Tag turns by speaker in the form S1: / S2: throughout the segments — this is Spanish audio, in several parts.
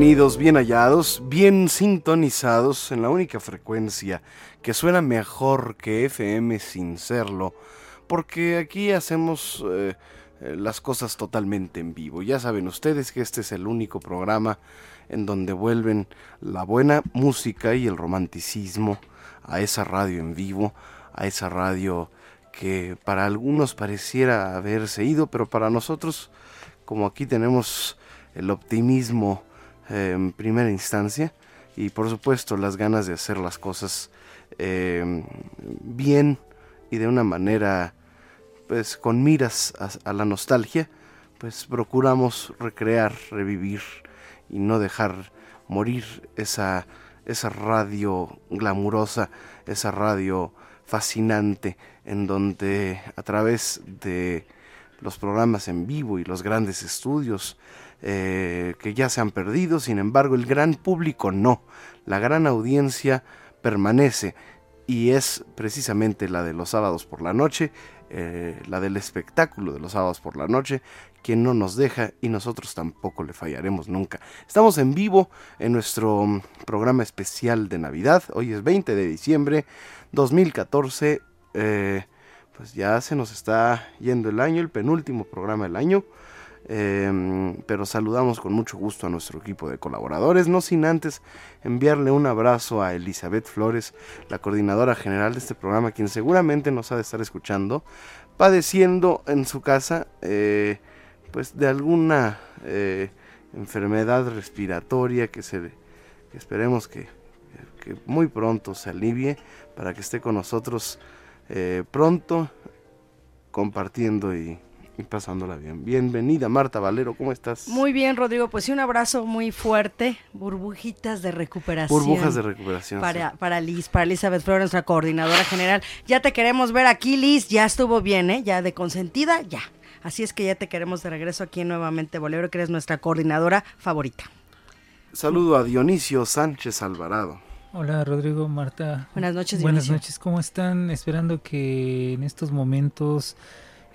S1: Bienvenidos, bien hallados, bien sintonizados en la única frecuencia que suena mejor que FM sin serlo, porque aquí hacemos eh, eh, las cosas totalmente en vivo. Ya saben ustedes que este es el único programa en donde vuelven la buena música y el romanticismo a esa radio en vivo, a esa radio que para algunos pareciera haberse ido, pero para nosotros, como aquí tenemos el optimismo, en primera instancia. Y por supuesto las ganas de hacer las cosas em, bien y de una manera pues con miras a, la nostalgia pues procuramos recrear, revivir y no dejar morir esa, esa radio glamurosa, esa radio fascinante en donde a través de los programas en vivo y los grandes estudios eh, que ya se han perdido, sin embargo el gran público no, la gran audiencia permanece y es precisamente la de los sábados por la noche, eh, la del espectáculo de los sábados por la noche, quien no nos deja y nosotros tampoco le fallaremos nunca. Estamos en vivo en nuestro programa especial de Navidad, hoy es 20 de diciembre 2014, eh, pues ya se nos está yendo el año, el penúltimo programa del año. Em, pero saludamos con mucho gusto a nuestro equipo de colaboradores, no sin antes enviarle un abrazo a Elizabeth Flores, la coordinadora general de este programa, quien seguramente nos ha de estar escuchando, padeciendo en su casa eh, pues de alguna eh, enfermedad respiratoria que, se, esperemos que, muy pronto se alivie para que esté con nosotros eh, pronto compartiendo y y pasándola bien. Bienvenida Marta Valero, ¿cómo estás?
S2: Muy bien, Rodrigo, pues sí, un abrazo muy fuerte, burbujitas de recuperación.
S1: Burbujas de recuperación.
S2: Para, para Liz, para Elizabeth Flores, nuestra coordinadora general. Ya te queremos ver aquí, Liz, ya estuvo bien, ¿eh? Ya de consentida, ya. Así es que ya te queremos de regreso aquí nuevamente, Bolero, que eres nuestra coordinadora favorita.
S1: Saludo a Dionisio Sánchez Alvarado.
S3: Hola Rodrigo, Marta.
S2: Buenas noches.
S3: Buenas noches, ¿cómo están? Esperando que en estos momentos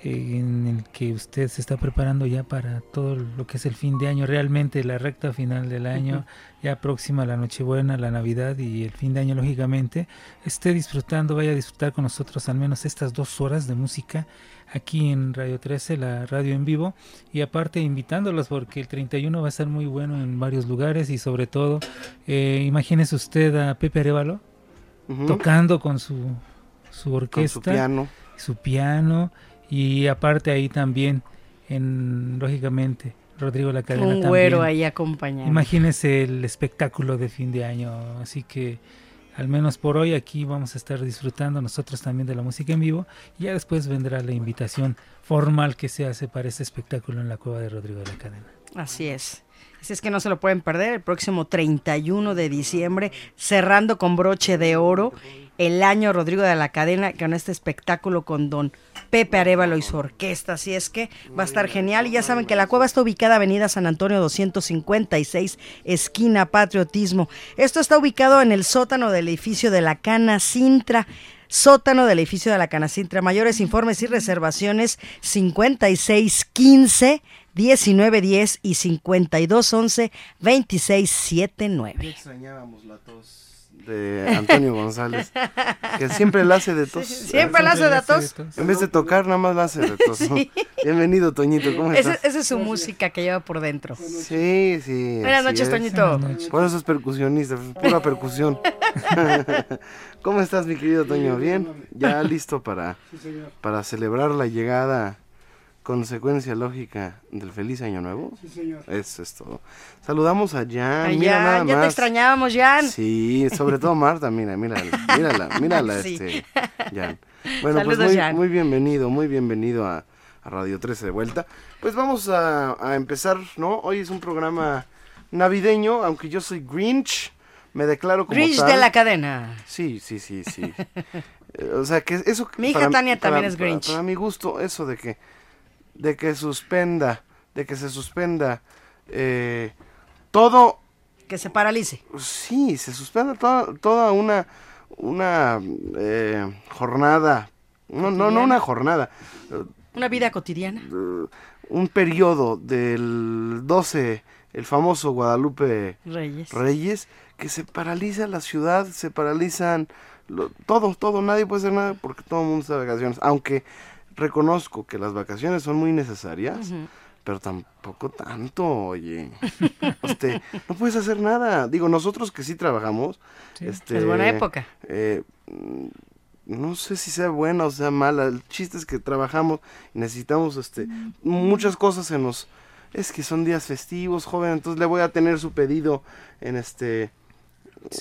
S3: en el que usted se está preparando ya para todo lo que es el fin de año, realmente la recta final del año, ya próxima la Nochebuena, la Navidad y el fin de año, lógicamente, esté disfrutando, vaya a disfrutar con nosotros al menos estas dos horas de música aquí en Radio 13, la radio en vivo, y aparte invitándolos porque el 31 va a estar muy bueno en varios lugares y sobre todo, eh, imagínese usted a Pepe Arevalo tocando con su, su orquesta,
S1: su piano.
S3: Su piano Y aparte ahí también, en lógicamente, Rodrigo La Cadena
S2: Un güero ahí acompañado.
S3: Imagínese el espectáculo de fin de año, así que al menos por hoy aquí vamos a estar disfrutando nosotros también de la música en vivo y ya después vendrá la invitación formal que se hace para este espectáculo en la cueva de Rodrigo de la Cadena.
S2: Así es. Así es que no se lo pueden perder el próximo 31 de diciembre, cerrando con broche de oro el año Rodrigo de la Cadena con este espectáculo con don Pepe Arevalo y su orquesta. Así es que va a estar genial. Y ya saben que la cueva está ubicada Avenida San Antonio 256, esquina Patriotismo. Esto está ubicado en el sótano del edificio de la Cana Sintra sótano del edificio de la Cana Sintra. Mayores informes y reservaciones 5615 1910 y 5211 2679.
S1: Extrañábamos la tos de Antonio González, que siempre la hace de tos.
S2: siempre la hace de tos.
S1: En vez de tocar, nada más la hace de tos. Bienvenido, Toñito, ¿cómo estás?
S2: Esa, es su música que lleva por dentro.
S1: Sí, sí.
S2: Buenas noches, Toñito.
S1: Por eso es percusionista, pura percusión. ¿Cómo estás, mi querido Toño? ¿Bien? ¿Ya listo para, para celebrar la llegada consecuencia lógica del feliz año nuevo.
S4: Sí, señor.
S1: Eso es todo. Saludamos a Jan.
S2: Mira nada ya te extrañábamos, Jan.
S1: Sí, sobre todo Marta, mira, mírala, mírala, mírala, este, Jan. Bueno, pues muy, muy bienvenido, muy bienvenido a, Radio 13 de vuelta. Pues vamos a, a, empezar, ¿no? Hoy es un programa navideño, aunque yo soy Grinch, me declaro como
S2: Grinch de la cadena.
S1: Sí, sí, sí, sí. Eh, o sea, que eso...
S2: Mi hija Tania también es Grinch.
S1: para mi gusto, eso de que de que suspenda, de que se suspenda eh, todo.
S2: Que se paralice.
S1: Sí, se suspenda toda, toda una, una eh, jornada. No, no, no una jornada.
S2: Una vida cotidiana.
S1: Uh, un periodo del 12, el famoso Guadalupe
S2: Reyes,
S1: Reyes que se paraliza la ciudad, se paralizan todo, todo, nadie puede hacer nada porque todo el mundo está de vacaciones. Aunque reconozco que las vacaciones son muy necesarias, pero tampoco tanto, oye. este, no puedes hacer nada. Digo, nosotros que sí trabajamos. Este,
S2: es buena época.
S1: Eh, no sé si sea buena o sea mala. El chiste es que trabajamos y necesitamos este, muchas cosas en los... Es que son días festivos, joven, entonces le voy a tener su pedido en este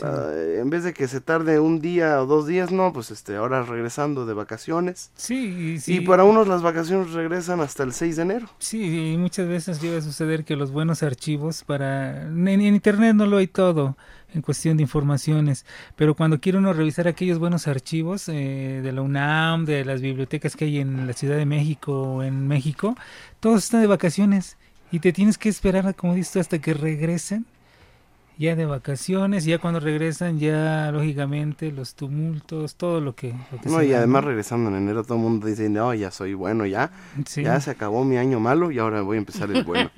S1: Ah, en vez de que se tarde un día o dos días, no, pues este, ahora regresando de vacaciones.
S3: Sí, sí.
S1: Y para unos las vacaciones regresan hasta el 6 de enero.
S3: Sí, y muchas veces llega a suceder que los buenos archivos para... En, internet no lo hay todo en cuestión de informaciones, pero cuando quiere uno revisar aquellos buenos archivos eh, de la UNAM, de las bibliotecas que hay en la Ciudad de México o en México, todos están de vacaciones y te tienes que esperar, como dices, hasta que regresen ya de vacaciones, ya cuando regresan, ya lógicamente los tumultos, todo lo que...
S1: no, y además regresando en enero todo el mundo dice, no, ya soy bueno, ya, ya se acabó mi año malo y ahora voy a empezar el bueno.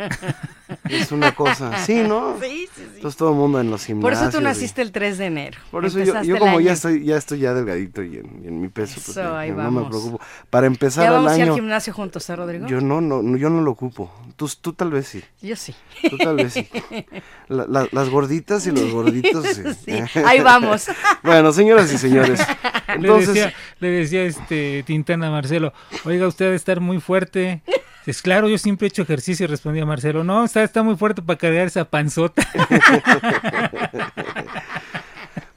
S1: es una cosa, sí, ¿no?
S2: Sí, sí, sí.
S1: Entonces todo el mundo en los gimnasios.
S2: Por eso tú naciste el 3 de enero.
S1: Por eso yo, yo como ya estoy, ya estoy ya delgadito y en, mi peso, pues, no me preocupo. Para empezar
S2: ¿Ya
S1: vamos
S2: el
S1: año...
S2: al gimnasio juntos, ¿eh, Rodrigo?
S1: Yo no, no, yo no lo ocupo. Tú, tú tal vez sí.
S2: Yo sí.
S1: Tú tal vez sí. las gorditas y los gorditos.
S2: Sí. ahí vamos.
S1: bueno, señoras y señores.
S3: Entonces... Le decía, este Tintana a Marcelo, oiga, usted debe estar muy fuerte. Es claro, yo siempre he hecho ejercicio, respondía Marcelo. No, está, está muy fuerte para cargar esa panzota.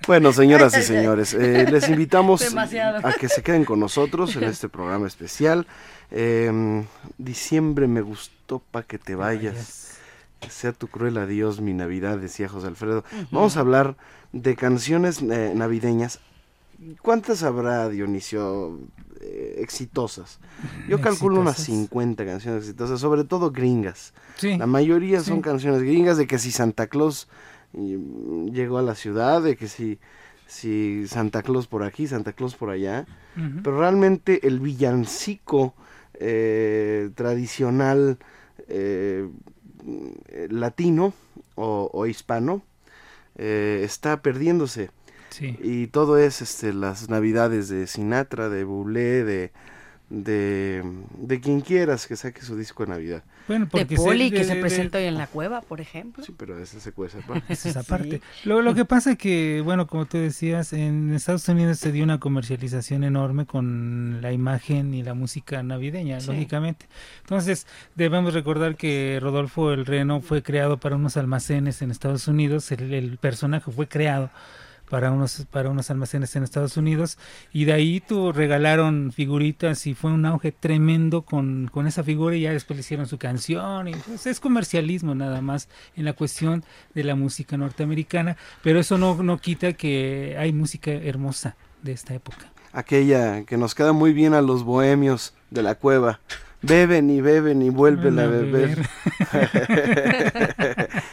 S1: Bueno, señoras y señores, eh, les invitamos a que se queden con nosotros en este programa especial. Em, diciembre me gustó para que te vayas. Sea tu cruel adiós, mi Navidad, decía José Alfredo. Vamos a hablar de canciones eh, navideñas. ¿Cuántas habrá, Dionisio, eh, exitosas? Yo calculo unas 50 canciones exitosas, sobre todo gringas. La mayoría son canciones gringas de que si Santa Claus y llegó a la ciudad, de que si, si Santa Claus por aquí, Santa Claus por allá, pero realmente el villancico eh, tradicional eh, latino o, hispano eh, está perdiéndose. Y todo es este, las navidades de Sinatra, de Bublé, de, de, de quien quieras que saque su disco de Navidad.
S3: Bueno,
S2: De
S3: porque
S2: Poli,
S3: se-
S2: que
S3: de-
S2: se
S3: de-
S2: presenta hoy en la cueva, por ejemplo.
S1: Sí, pero ese se cuece aparte.
S3: Es
S2: Sí.
S3: aparte. Lo, lo que pasa que, bueno, como tú decías, en Estados Unidos se dio una comercialización enorme con la imagen y la música navideña,
S2: Sí.
S3: lógicamente. Entonces, debemos recordar que Rodolfo el Reno fue creado para unos almacenes en Estados Unidos, el, el personaje fue creado para unos para unos almacenes en Estados Unidos y de ahí tu regalaron figuritas y fue un auge tremendo con, con esa figura y ya después le hicieron su canción y pues, es comercialismo nada más en la cuestión de la música norteamericana pero eso no, no quita que hay música hermosa de esta época
S1: Aquella que nos queda muy bien a los bohemios de la cueva. Beben y beben y vuelven a
S3: a
S1: beber.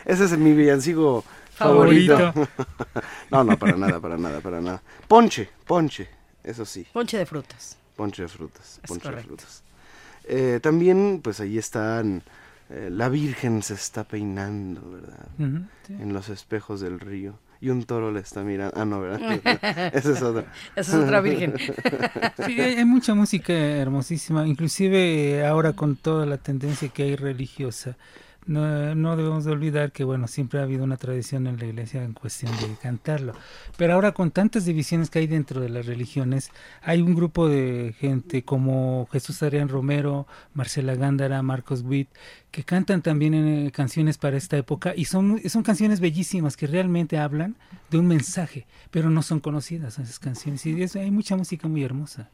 S1: Ese es mi villancico favorito.
S2: Favorito.
S1: No, no, para nada, para nada, para nada. Ponche, ponche, eso sí,
S2: Ponche de frutas.
S1: ponche de frutas,
S2: Es
S1: ponche de
S2: correcto.
S1: frutas. Eh, también, pues ahí están, eh, la Virgen se está peinando, ¿verdad?
S3: Sí.
S1: En los espejos del río. Y un toro le está mirando. Ah, no, ¿verdad? Esa es otra.
S2: Esa es otra virgen.
S3: Sí, hay, hay mucha música hermosísima, inclusive eh, ahora con toda la tendencia que hay religiosa. No, no debemos de olvidar que, bueno, siempre ha habido una tradición en la iglesia en cuestión de cantarlo. Pero ahora con tantas divisiones que hay dentro de las religiones, hay un grupo de gente como Jesús Adrián Romero, Marcela Gándara, Marcos Witt, que cantan también eh, canciones para esta época y son, son canciones bellísimas que realmente hablan de un mensaje, pero no son conocidas esas canciones. Y hay mucha música muy hermosa.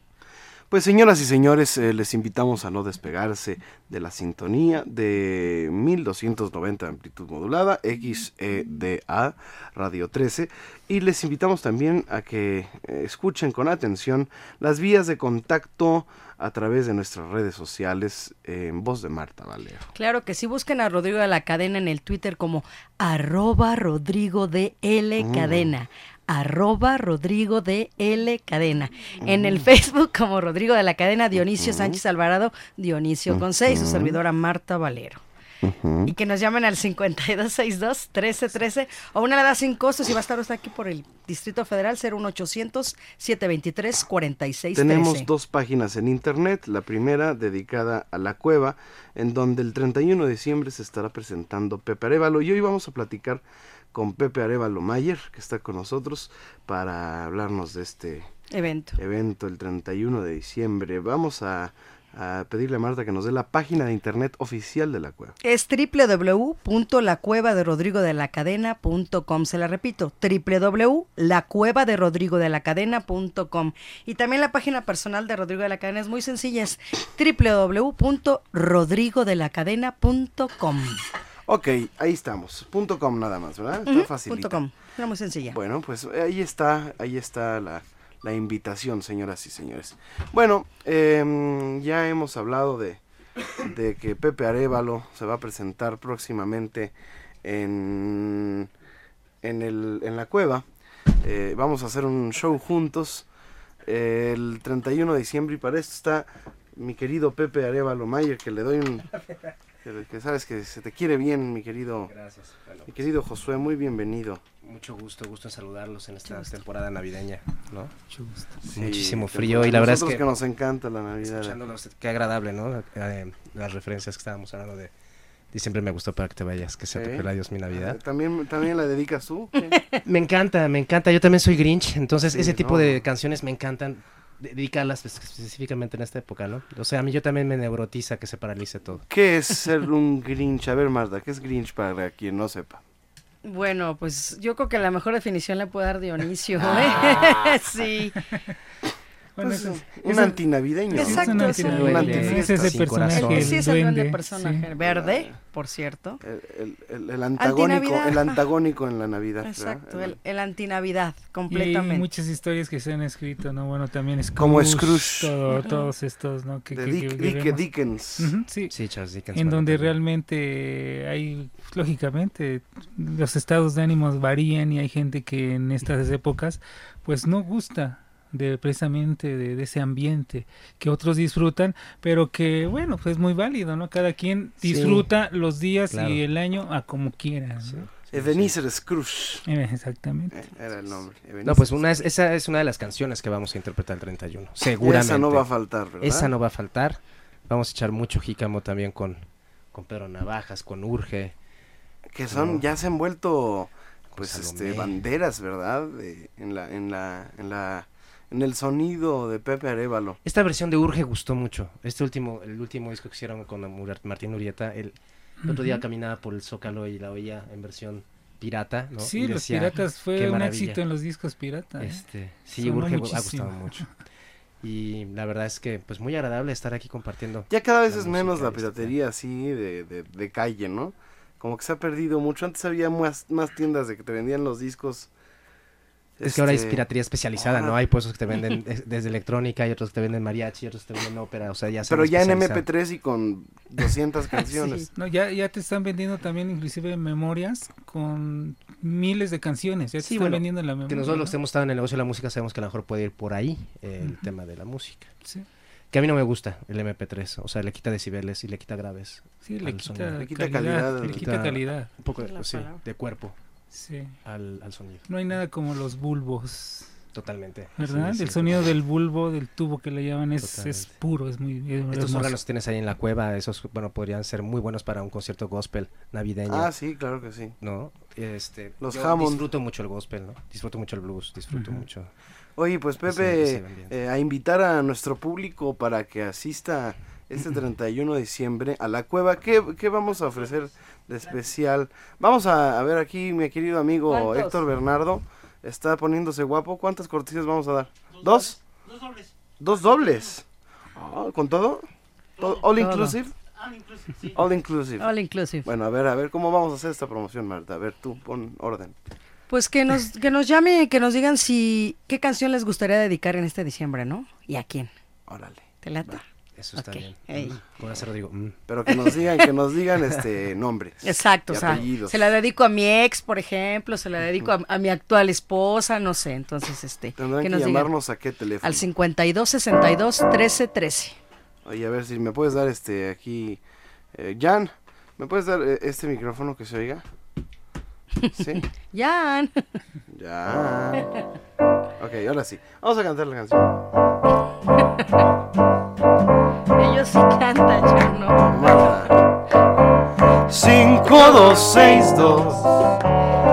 S1: Pues señoras y señores, eh, les invitamos a no despegarse de la sintonía de 1290 amplitud modulada, XEDA, Radio 13, y les invitamos también a que eh, escuchen con atención las vías de contacto a través de nuestras redes sociales eh, en voz de Marta Valero.
S2: Claro que sí, busquen a Rodrigo de la Cadena en el Twitter como arroba Rodrigo de L Cadena. Arroba Rodrigo de L Cadena. En el Facebook como Rodrigo de la Cadena, Dionisio Sánchez Alvarado, Dionisio con seis, su servidora Marta Valero. Y que nos llamen al 5262-1313 o una alada sin costos y va a estar usted aquí por el Distrito Federal 01800-723-4613.
S1: Tenemos dos páginas en internet, la primera dedicada a la cueva, en donde el 31 de diciembre se estará presentando Pepe Arevalo y hoy vamos a platicar con Pepe Arevalo Mayer, que está con nosotros para hablarnos de este
S2: evento.
S1: evento el 31 de diciembre. Vamos a, a pedirle a Marta que nos dé la página de internet oficial de la cueva.
S2: Es www.lacuevaderodrigodelacadena.com. Se la repito, www.lacuevaderodrigodelacadena.com. Y también la página personal de Rodrigo de la Cadena es muy sencilla, es www.rodrigodelacadena.com.
S1: Ok, ahí estamos. Punto .com nada más, ¿verdad? Está
S2: Ujú,
S1: facilita.
S2: punto com. Era muy sencilla.
S1: Bueno, pues ahí está, ahí está la, la invitación, señoras y señores. Bueno, em, ya hemos hablado de, de que Pepe Arevalo se va a presentar próximamente en, en, el, en la cueva. Eh, vamos a hacer un show juntos el 31 de diciembre y para esto está mi querido Pepe Arevalo Mayer, que le doy un... Que, que sabes que se te quiere bien, mi querido,
S4: Gracias. Bueno,
S1: mi querido Josué, muy bienvenido.
S4: mucho gusto, gusto en saludarlos en esta temporada navideña, ¿no?
S3: Mucho gusto.
S1: Sí,
S4: Muchísimo frío y la verdad es que,
S1: nos encanta la Navidad.
S4: escuchándolos, qué agradable, ¿no? Eh, las referencias que estábamos hablando de diciembre me gustó para que te vayas, que sea
S1: Sí.
S4: tu Dios mi Navidad.
S1: Ah, ¿También, ¿También la dedicas tú?
S4: Me encanta, me encanta, yo también soy Grinch, entonces
S1: Sí,
S4: ese tipo
S1: no.
S4: de canciones me encantan dedicarlas espe- específicamente en esta época, ¿no? O sea, a mí yo también me neurotiza que se paralice todo.
S1: ¿Qué es ser un Grinch? A ver, Marta, ¿qué es Grinch para quien no sepa?
S2: Bueno, pues yo creo que la mejor definición le puede dar Dionisio.
S1: Ah.
S2: ¿eh? sí.
S3: Bueno,
S1: Pues,
S3: es-
S1: un
S3: eso-
S1: antinavideño.
S2: Exacto,
S3: es
S2: es un
S3: antinavidad,
S1: duende.
S3: es ese personaje,
S2: sí es el duende personaje.
S3: sí.
S2: Verde, por cierto.
S1: El, el- el- antagónico, el antagónico en la Navidad. ¿verdad?
S2: Exacto, el, el antinavidad,
S3: Y hay
S2: completamente.
S3: muchas historias que se han escrito, ¿no? Bueno, también Scrooge.
S1: Como Scrooge.
S3: todo- todos estos, ¿no? Que,
S1: de
S3: que-
S1: Dick,
S3: que
S1: Dick
S3: vemos.
S1: Dickens.
S3: Sí.
S4: Sí, Charles Dickens.
S3: En donde
S4: también.
S3: realmente hay, lógicamente, los estados de ánimos varían y hay gente que en estas épocas, pues no gusta de precisamente de, de ese ambiente que otros disfrutan, pero que bueno, pues es muy válido, ¿no? Cada quien
S4: Sí.
S3: disfruta los días
S4: Claro.
S3: y el año a como quiera. ¿no?
S4: Sí.
S1: Ebenezer Scrooge.
S3: Eh, Exactamente.
S1: eh, Era el nombre.
S4: No, pues una es- esa es una de las canciones que vamos a interpretar el 31. Seguramente.
S1: Esa no va a faltar, ¿verdad?
S4: Esa no va a faltar. Vamos a echar mucho jícamo también con, con Pedro Navajas, con Urge.
S1: Que son,
S4: No.
S1: ya se han vuelto, pues,
S4: Salomé.
S1: este, banderas, ¿verdad? De- en la, en la, en la, en el sonido de Pepe Arevalo.
S4: Esta versión de Urge gustó mucho. Este último, el último disco que hicieron con Martín Urieta, el, el otro día caminaba por el Zócalo y la oía en versión pirata, ¿no?
S3: Sí, los piratas
S4: "Qué
S3: fue un
S4: maravilla".
S3: éxito en los discos pirata. ¿eh?
S4: Este, sí,
S3: Sonó
S4: Urge ha gustado mucho. Y la verdad es que, pues, muy agradable estar aquí compartiendo.
S1: Ya cada vez es menos la
S4: este
S1: piratería así de, de, de calle, ¿no? Como que se ha perdido mucho. Antes había más, más tiendas de que te vendían los discos.
S4: Es que ahora es
S1: este,
S4: piratería especializada, ¿no? Hay puestos que te venden des- desde electrónica, y otros que te venden mariachi, y otros que te venden ópera, o sea, ya
S1: Pero ya en
S4: especializado.
S1: MP3 y con 200 canciones.
S3: No, ya, ya te están vendiendo también inclusive memorias con miles de canciones. Ya te
S4: Sí,
S3: están
S4: bueno,
S3: vendiendo la memoria.
S4: Que nosotros los que
S3: ¿no?
S4: hemos estado en el negocio de la música sabemos que a lo mejor puede ir por ahí eh, el
S3: Ujú.
S4: tema de la música.
S3: Sí,
S4: Que a mí no me gusta el MP3, o sea, le quita decibeles y le quita graves.
S3: sí, le quita,
S4: sonido.
S1: Le quita
S3: calidad,
S1: calidad,
S3: Le quita calidad.
S4: Un poco,
S2: La
S4: sí, de cuerpo
S3: Sí.
S4: al, al sonido.
S3: No hay nada como los bulbos,
S4: Totalmente.
S3: ¿verdad?
S4: Sí, sí,
S3: el sonido
S4: totalmente.
S3: del bulbo, del tubo que le llaman, es, es puro, es muy es
S4: Estos
S3: hermoso.
S4: órganos que tienes ahí en la cueva, esos, bueno, podrían ser muy buenos para un concierto gospel navideño.
S1: Ah, sí, claro que sí.
S4: ¿no? Este,
S1: Los Hammond.
S4: disfruto mucho el gospel, ¿no? Disfruto mucho el blues, disfruto mucho.
S1: Oye, pues Pepe, eh, a invitar a nuestro público para que asista este 31 de diciembre a la cueva. ¿Qué, qué vamos a ofrecer de especial? Vamos a, a ver aquí, mi querido amigo
S2: ¿Cuántos?
S1: Héctor Bernardo. Está poniéndose guapo. ¿Cuántas cortillas vamos a dar? ¿Dos?
S5: Dos dobles.
S1: ¿Dos dobles? Ah, ¿Con todo? ¿Todo- ¿All inclusive?
S5: Ah, inclusive, sí.
S1: All inclusive.
S2: All inclusive.
S1: Bueno, a ver, a ver, ¿cómo vamos a hacer esta promoción, Marta? A ver, tú, pon orden.
S2: Pues que nos, que nos llame, que nos digan si qué canción les gustaría dedicar en este diciembre, ¿no? ¿Y a quién?
S1: Órale.
S2: ¿Te late?
S4: Eso está bien. Mm, hace Rodrigo. mm.
S1: Pero que nos digan, que nos digan este nombres.
S2: Exacto,
S1: y
S2: o sea,
S1: apellidos.
S2: se la dedico a mi ex, por ejemplo, se la dedico a, a mi actual esposa, no sé, entonces este,
S1: Tendrán
S2: que
S1: que
S2: nos digan
S1: llamarnos a qué teléfono.
S2: al 52 62 13 13.
S1: Oye, a ver si me puedes dar este aquí. Eh, Jan, ¿me puedes dar eh, este micrófono que se oiga? Sí,
S2: Jan.
S1: ya. Ok, ahora sí. Vamos a cantar la canción.
S2: Ellos sí cantan, yo no.
S1: Marta. 5, 2, 6, 2,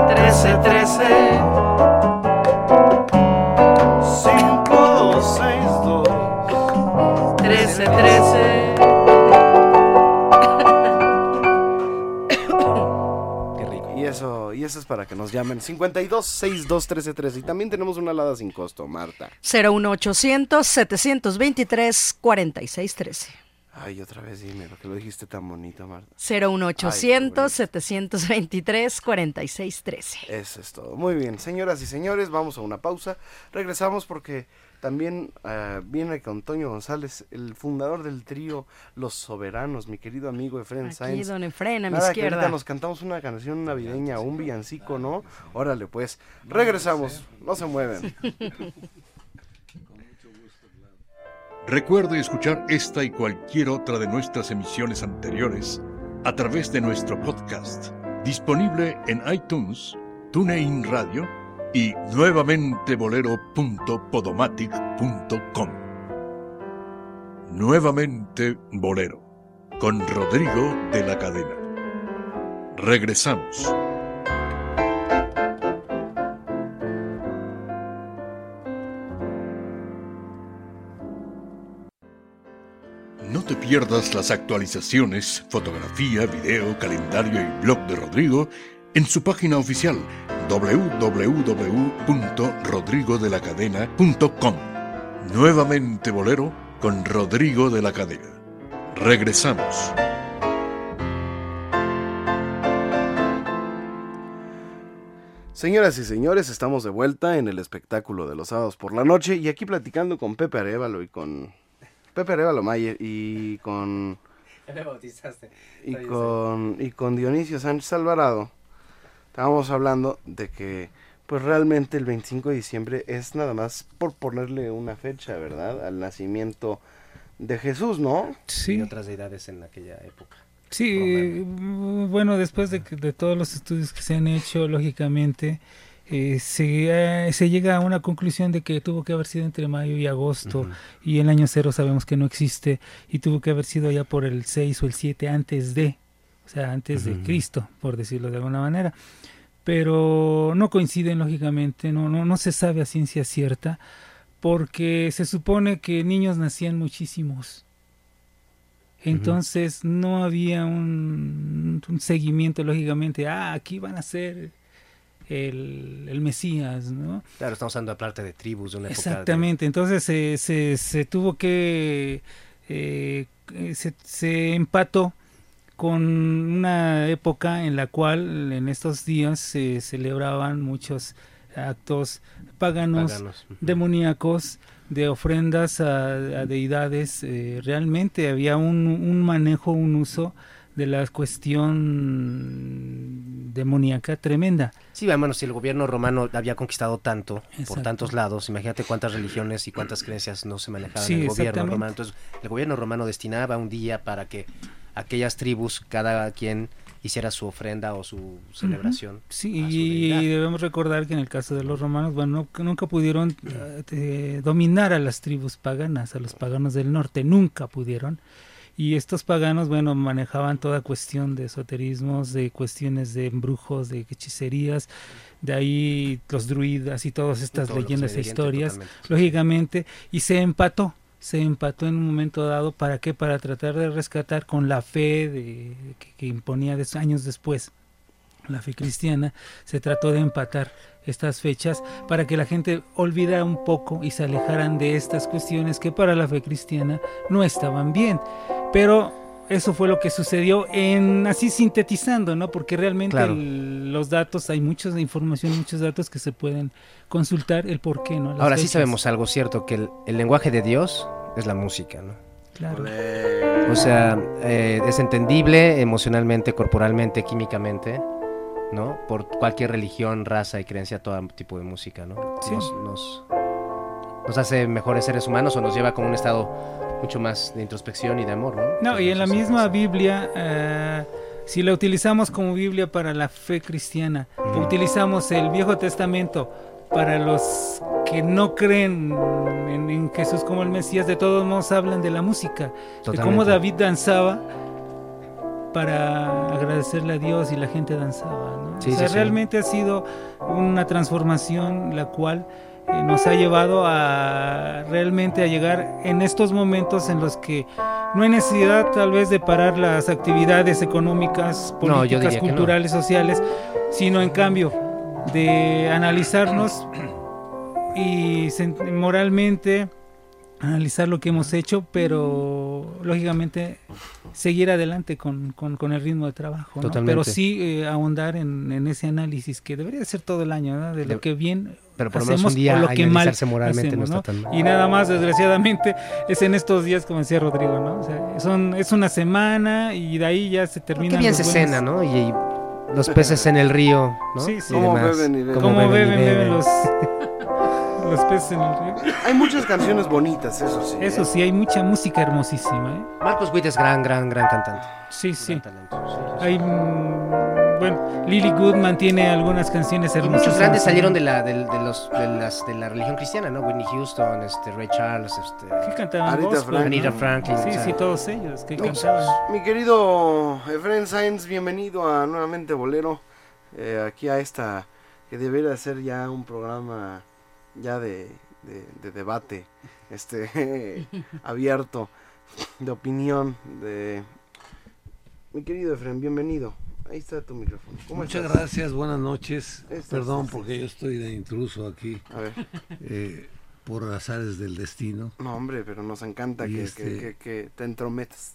S1: 13, 13. 5, 2, 6, 2.
S2: 13 13.
S1: Eso, y eso es para que nos llamen 52 62 13 13. Y también tenemos una alada sin costo, Marta.
S2: 01800 723 46 13.
S1: Ay, otra vez dime, porque lo dijiste tan bonito, Marta.
S2: 01800 723 46 13.
S1: Eso es todo. Muy bien, señoras y señores, vamos a una pausa. Regresamos porque también ah, viene con Toño González, el fundador del trío Los Soberanos, mi querido amigo Efren
S2: Aquí,
S1: Sainz.
S2: don Efren, a mi
S1: Nada, que ahorita
S2: izquierda.
S1: nos cantamos una canción navideña, un villancico, ¿no? Órale, pues, regresamos, no se mueven.
S6: Recuerde escuchar esta y cualquier otra de nuestras emisiones anteriores a través de nuestro podcast, disponible en iTunes, TuneIn Radio y nuevamente bolero.podomatic.com. Nuevamente Bolero, con Rodrigo de la Cadena. Regresamos. No te pierdas las actualizaciones, fotografía, video, calendario y blog de Rodrigo en su página oficial www.rodrigodelacadena.com. Nuevamente Bolero con Rodrigo de la Cadena. Regresamos.
S1: Señoras y señores, estamos de vuelta en el espectáculo de los sábados por la noche y aquí platicando con Pepe Arevalo y con Pepe Arevalo Mayer y con
S4: Ya me bautizaste.
S1: y con y con Dionisio Sánchez Alvarado. Estábamos hablando de que pues realmente el 25 de diciembre es nada más por ponerle una fecha, ¿verdad? Al nacimiento de Jesús, ¿no?
S4: Y
S3: Sí,
S4: otras deidades en aquella época.
S3: Sí, bueno, después de, de, todos los estudios que se han hecho, lógicamente, eh, se, eh, se, llega a una conclusión de que tuvo que haber sido entre mayo y agosto, uh -huh. y el año cero sabemos que no existe, y tuvo que haber sido ya por el 6 o el 7 antes de, o sea, antes uh -huh. de Cristo, por decirlo de alguna manera. Pero no coinciden, lógicamente, no, no, no se sabe a ciencia cierta, porque se supone que niños nacían muchísimos. Entonces uh -huh. no había un, un, seguimiento, lógicamente, ah, aquí van a ser el, el, Mesías, ¿no?
S4: Claro, estamos hablando aparte de tribus de una
S3: Exactamente,
S4: época de...
S3: entonces se, se, se, tuvo que, eh, se, se, empató con una época en la cual en estos días se celebraban muchos actos paganos, paganos. Demoníacos, de ofrendas a, a deidades, eh, realmente había un, un, manejo, un uso de la cuestión demoníaca tremenda.
S4: Sí, bueno, si el gobierno romano había conquistado tanto Exacto. por tantos lados, imagínate cuántas religiones y cuántas creencias no se manejaban
S3: sí,
S4: en el gobierno romano. Entonces, el gobierno romano destinaba un día para que aquellas tribus, cada quien hiciera su ofrenda o su celebración. Uh -huh.
S3: Sí, y debemos recordar que en el caso de los romanos, bueno, nunca pudieron uh, dominar a las tribus paganas, a los paganos del norte, nunca pudieron. Y estos paganos, bueno, manejaban toda cuestión de esoterismos, de cuestiones de embrujos, de hechicerías, de ahí los druidas y todas estas Todo leyendas e historias, totalmente. lógicamente, y se empató se empató en un momento dado para qué para tratar de rescatar con la fe de, que, imponía años después la fe cristiana se trató de empatar estas fechas para que la gente olvidara un poco y se alejaran de estas cuestiones que para la fe cristiana no estaban bien. Pero eso fue lo que sucedió en así sintetizando, ¿no? Porque realmente claro. el, los datos, hay mucha información, muchos datos que se pueden consultar el por qué, ¿no?
S4: Las Ahora fechas. sí sabemos algo cierto, que el, el, lenguaje de Dios es la música, ¿no?
S3: Claro.
S4: O sea, eh, es entendible emocionalmente, corporalmente, químicamente, ¿no? Por cualquier religión, raza y creencia, todo tipo de música, ¿no?
S3: Sí.
S4: Nos, nos, nos hace mejores seres humanos o nos lleva como un estado mucho más de introspección y de amor, ¿no?
S3: No, y en la misma Biblia, eh, si la utilizamos como Biblia para la fe cristiana, mm. utilizamos el Viejo Testamento para los que no creen en, en, Jesús como el Mesías, de todos modos hablan de la música, Totalmente. de cómo David danzaba para agradecerle a Dios y la gente danzaba, ¿no?
S4: Sí,
S3: o sea,
S4: sí,
S3: realmente
S4: sí.
S3: ha sido una transformación la cual eh, nos ha llevado a realmente a llegar en estos momentos en los que no hay necesidad tal vez de parar las actividades económicas, políticas, no, culturales, no. sociales, sino en cambio de analizarnos y moralmente analizar lo que hemos hecho, pero lógicamente seguir adelante con, con, con el ritmo de trabajo. ¿no? Pero sí eh, ahondar en, en, ese análisis que debería ser todo el año, ¿no? de lo que bien
S4: pero por
S3: hacemos
S4: un día
S3: o lo que mal
S4: moralmente
S3: hacemos,
S4: no está tan
S3: mal. Y nada más, desgraciadamente, es en estos días, como decía Rodrigo, ¿no? O sea, son, es una semana y de ahí ya se termina.
S4: Qué bien se buenos... cena, ¿no? Y, y, los peces en el río, ¿no?
S3: Sí, sí.
S1: ¿Cómo beben y beben?
S3: ¿Cómo, ¿Cómo beben, beben, beben los... los peces en el río.
S1: Hay muchas canciones bonitas, eso sí.
S3: Eso
S1: ¿eh?
S3: sí, hay mucha música hermosísima. ¿eh?
S4: Marcos Witt es gran, gran, gran cantante.
S3: Sí, sí.
S4: Talento, sí, sí.
S3: Hay, mm, bueno, Lily Goodman tiene algunas canciones hermosas.
S4: Muchos grandes salieron de la, de, de, los, de, las, de la religión cristiana, ¿no? Whitney Houston, este, Ray Charles, este...
S3: ¿Qué cantaban?
S1: Anita,
S3: gospel,
S1: Frank,
S4: Anita Franklin.
S3: Sí, sí, todos ellos que
S1: No,
S3: cantaban.
S1: Mi querido Efren Sainz, bienvenido a nuevamente Bolero. Eh, aquí a esta que debería ser ya un programa ya de, de, de debate, este abierto, de opinión, de mi querido Efren, bienvenido. Ahí está tu micrófono. ¿Cómo
S5: Muchas
S1: estás?
S5: gracias, buenas noches.
S1: Estás-
S5: Perdón porque yo estoy de intruso aquí
S1: A ver,
S5: eh, por azares del destino
S1: no hombre, pero nos encanta que,
S5: este-
S1: que, que, que te entrometas.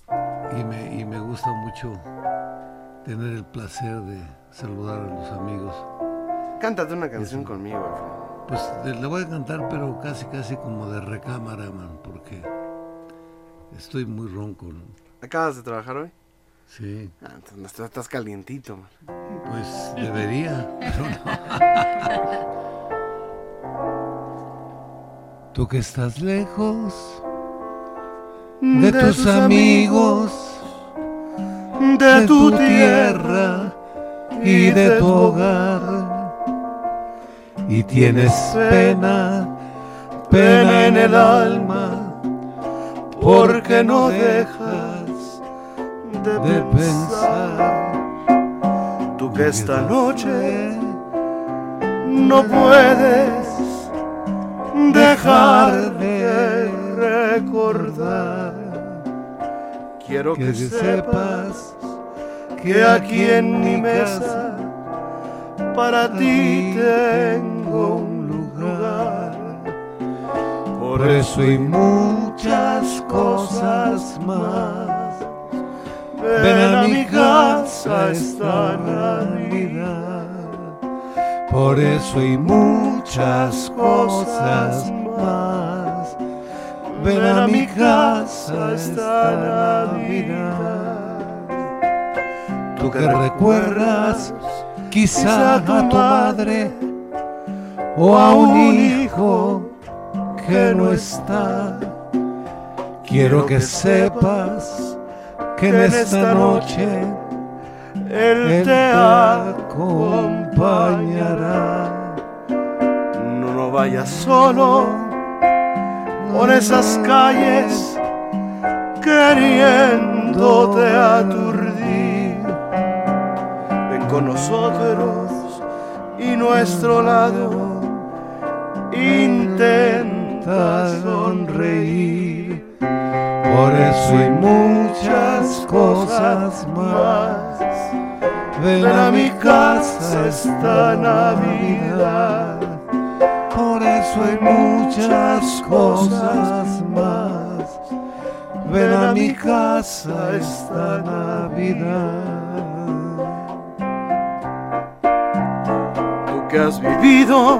S5: y me, y me gusta mucho tener el placer de saludar a los amigos.
S1: Cántate una canción
S5: Eso.
S1: conmigo, Efren.
S5: Pues le voy a cantar, pero casi casi como de recámara, man, porque estoy muy ronco, ¿no?
S1: ¿Acabas de trabajar hoy?
S5: Sí,
S1: Ah, entonces no estás- calientito, man.
S5: pues debería, pero no. Tú que estás lejos de tus amigos,
S1: de
S5: de tu tierra y de tu hogar. Y tienes pena, pena en el alma, porque no dejas de pensar. Tú que esta noche no puedes dejar de recordar. Quiero que sepas que aquí en mi mesa para ti tengo lugar. Por eso y muchas cosas más. Ven a mi casa esta Navidad. Por eso y muchas cosas más. Ven a mi casa esta Navidad. Tú que recuerdas quizá a tu madre o a un hijo que no está. Quiero que sepas que en esta noche Él te acompañará. No, no vayas solo por esas calles queriéndote aturdir. Ven con nosotros y nuestro lado intenta sonreír. Por eso hay muchas cosas más. Ven a mi casa esta Navidad. Por eso hay muchas cosas más. Ven a mi casa esta Navidad. Tú que has vivido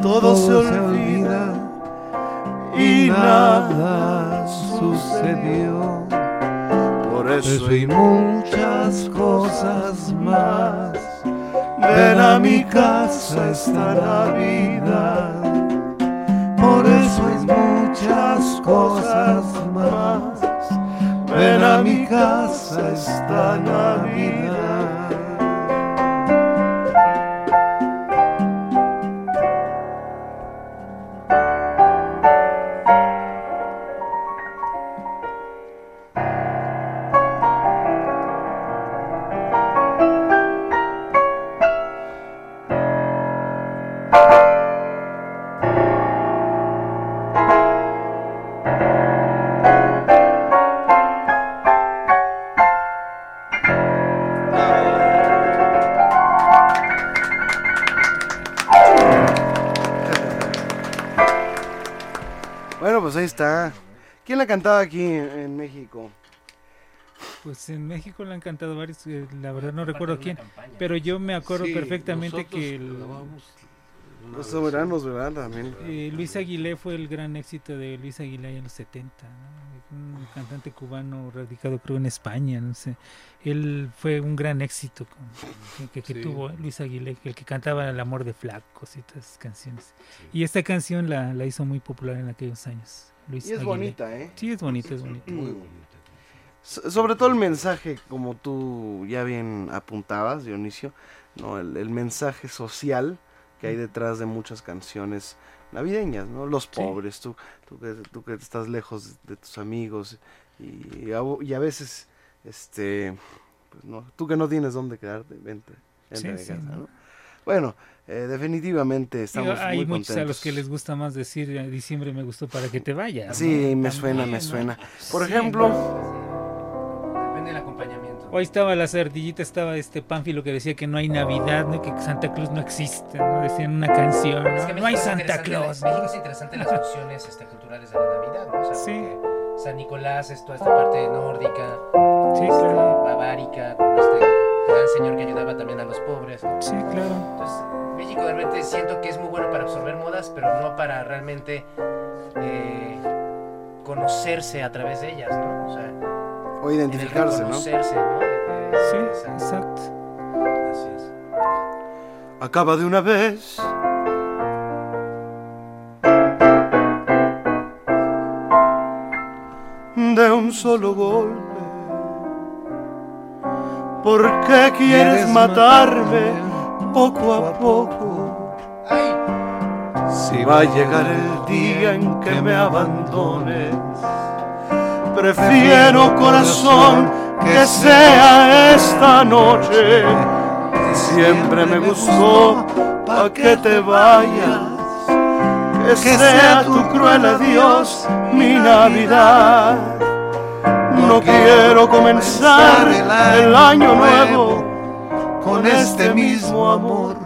S5: todo se olvida y nada sucedió. Por eso hay muchas cosas más. Ven a mi casa esta Navidad. Por eso hay muchas cosas más. Ven a mi casa esta Navidad.
S1: Bueno, la cantaba aquí en, en México?
S3: Pues en México le han cantado varios, eh, la verdad no recuerdo quién, pero yo me acuerdo
S5: Sí,
S3: perfectamente que el-
S1: Los soberanos, ¿verdad? También.
S3: eh, Luis Aguilé fue el gran éxito de Luis Aguilé en los 70, ¿no? un cantante cubano radicado creo en España, no sé. Él fue un gran éxito con- que, que
S5: Sí.
S3: tuvo eh, Luis Aguilé, el que cantaba El amor de flacos y todas esas canciones. Y esta canción la, la hizo muy popular en aquellos años. Luis
S1: Y es bonita, ¿eh?
S3: Sí, es bonita, es bonita.
S5: Muy bonita.
S1: So- Sobre todo el mensaje, como tú ya bien apuntabas, Dionisio, ¿no? el, el mensaje social que hay detrás de muchas canciones navideñas, ¿no? Los pobres, tú, tú, que, tú que estás lejos de tus amigos y, a, y a veces, este, pues no, tú que no tienes dónde quedarte, vente, vente
S3: Sí, sí,
S1: casa,
S3: ¿no?
S1: ¿no? Bueno, eh, definitivamente estamos
S3: Digo, hay
S1: muy
S3: muchos a los que les gusta más decir "Eh, diciembre me gustó para que te vayas.
S1: Sí,
S3: ¿no?
S1: me
S3: También,
S1: suena, me
S3: ¿no?
S1: suena. Por
S3: Sí,
S1: ejemplo,
S4: Depende del acompañamiento.
S3: Hoy estaba la ardillita, estaba este Pánfilo que decía que no hay Navidad, ¿no? que Santa Claus no existe, ¿no? decían una canción, ¿no?
S4: Es que
S3: hay Santa
S4: la-
S3: Claus.
S4: México es interesante las fusiones este, culturales de la Navidad, ¿no? O sea,
S3: Sí.
S4: San Nicolás es toda esta parte nórdica,
S3: Sí,
S4: este,
S3: claro.
S4: Babárica, señor que ayudaba también a los pobres.
S3: Sí, claro.
S4: Entonces, México de repente siento que es muy bueno para absorber modas, pero no para realmente eh, conocerse a través de ellas, ¿no? O sea,
S1: O
S4: en el
S1: identificarse, ¿no?
S4: reconocerse, ¿no?
S3: Sí, exacto.
S4: Así es.
S1: Acaba de una vez. De un solo golpe. ¿Por qué quieres matarme poco a poco? Si va a llegar el día en que me abandones, prefiero corazón que sea esta noche. Siempre me gustó pa' que te vayas, que sea tu cruel adiós mi Navidad. No quiero comenzar el año nuevo con este mismo amor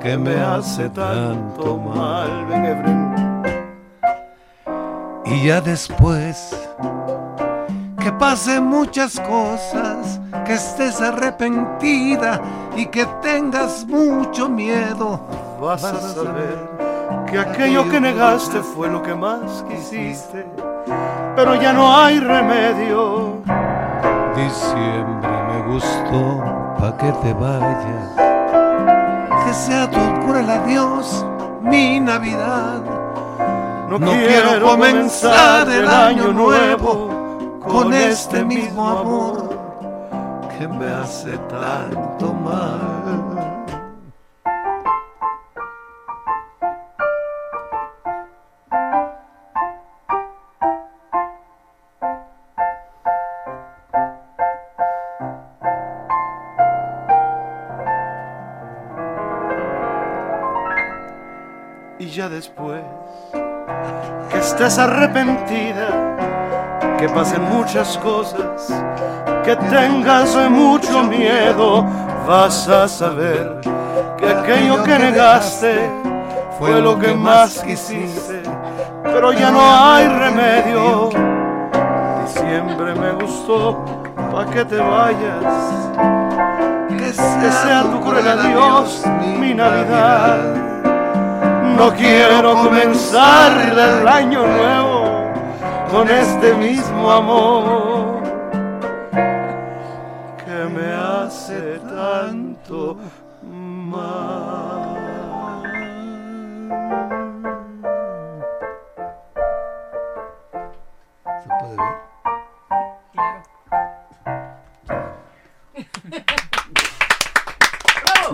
S1: que me hace tanto mal.
S5: Y ya después que pasen muchas cosas, que estés arrepentida y que tengas mucho miedo,
S1: Vas a saber que aquello que negaste fue lo que más quisiste, pero ya no hay remedio.
S5: Diciembre me gustó pa' que te vayas. Que sea tu cruel adiós mi Navidad.
S1: No,
S5: No quiero comenzar el año nuevo con este mismo amor que me hace tanto mal.
S1: Ya después que estés arrepentida, que pasen muchas cosas, que tengas mucho miedo, vas a saber que aquello que negaste fue lo que más quisiste, pero ya no hay remedio. Diciembre me gustó pa' que te vayas, que sea tu cruel adiós mi Navidad. No quiero comenzar el año nuevo con este mismo amor que me hace tanto mal.
S5: ¿Se puede ver?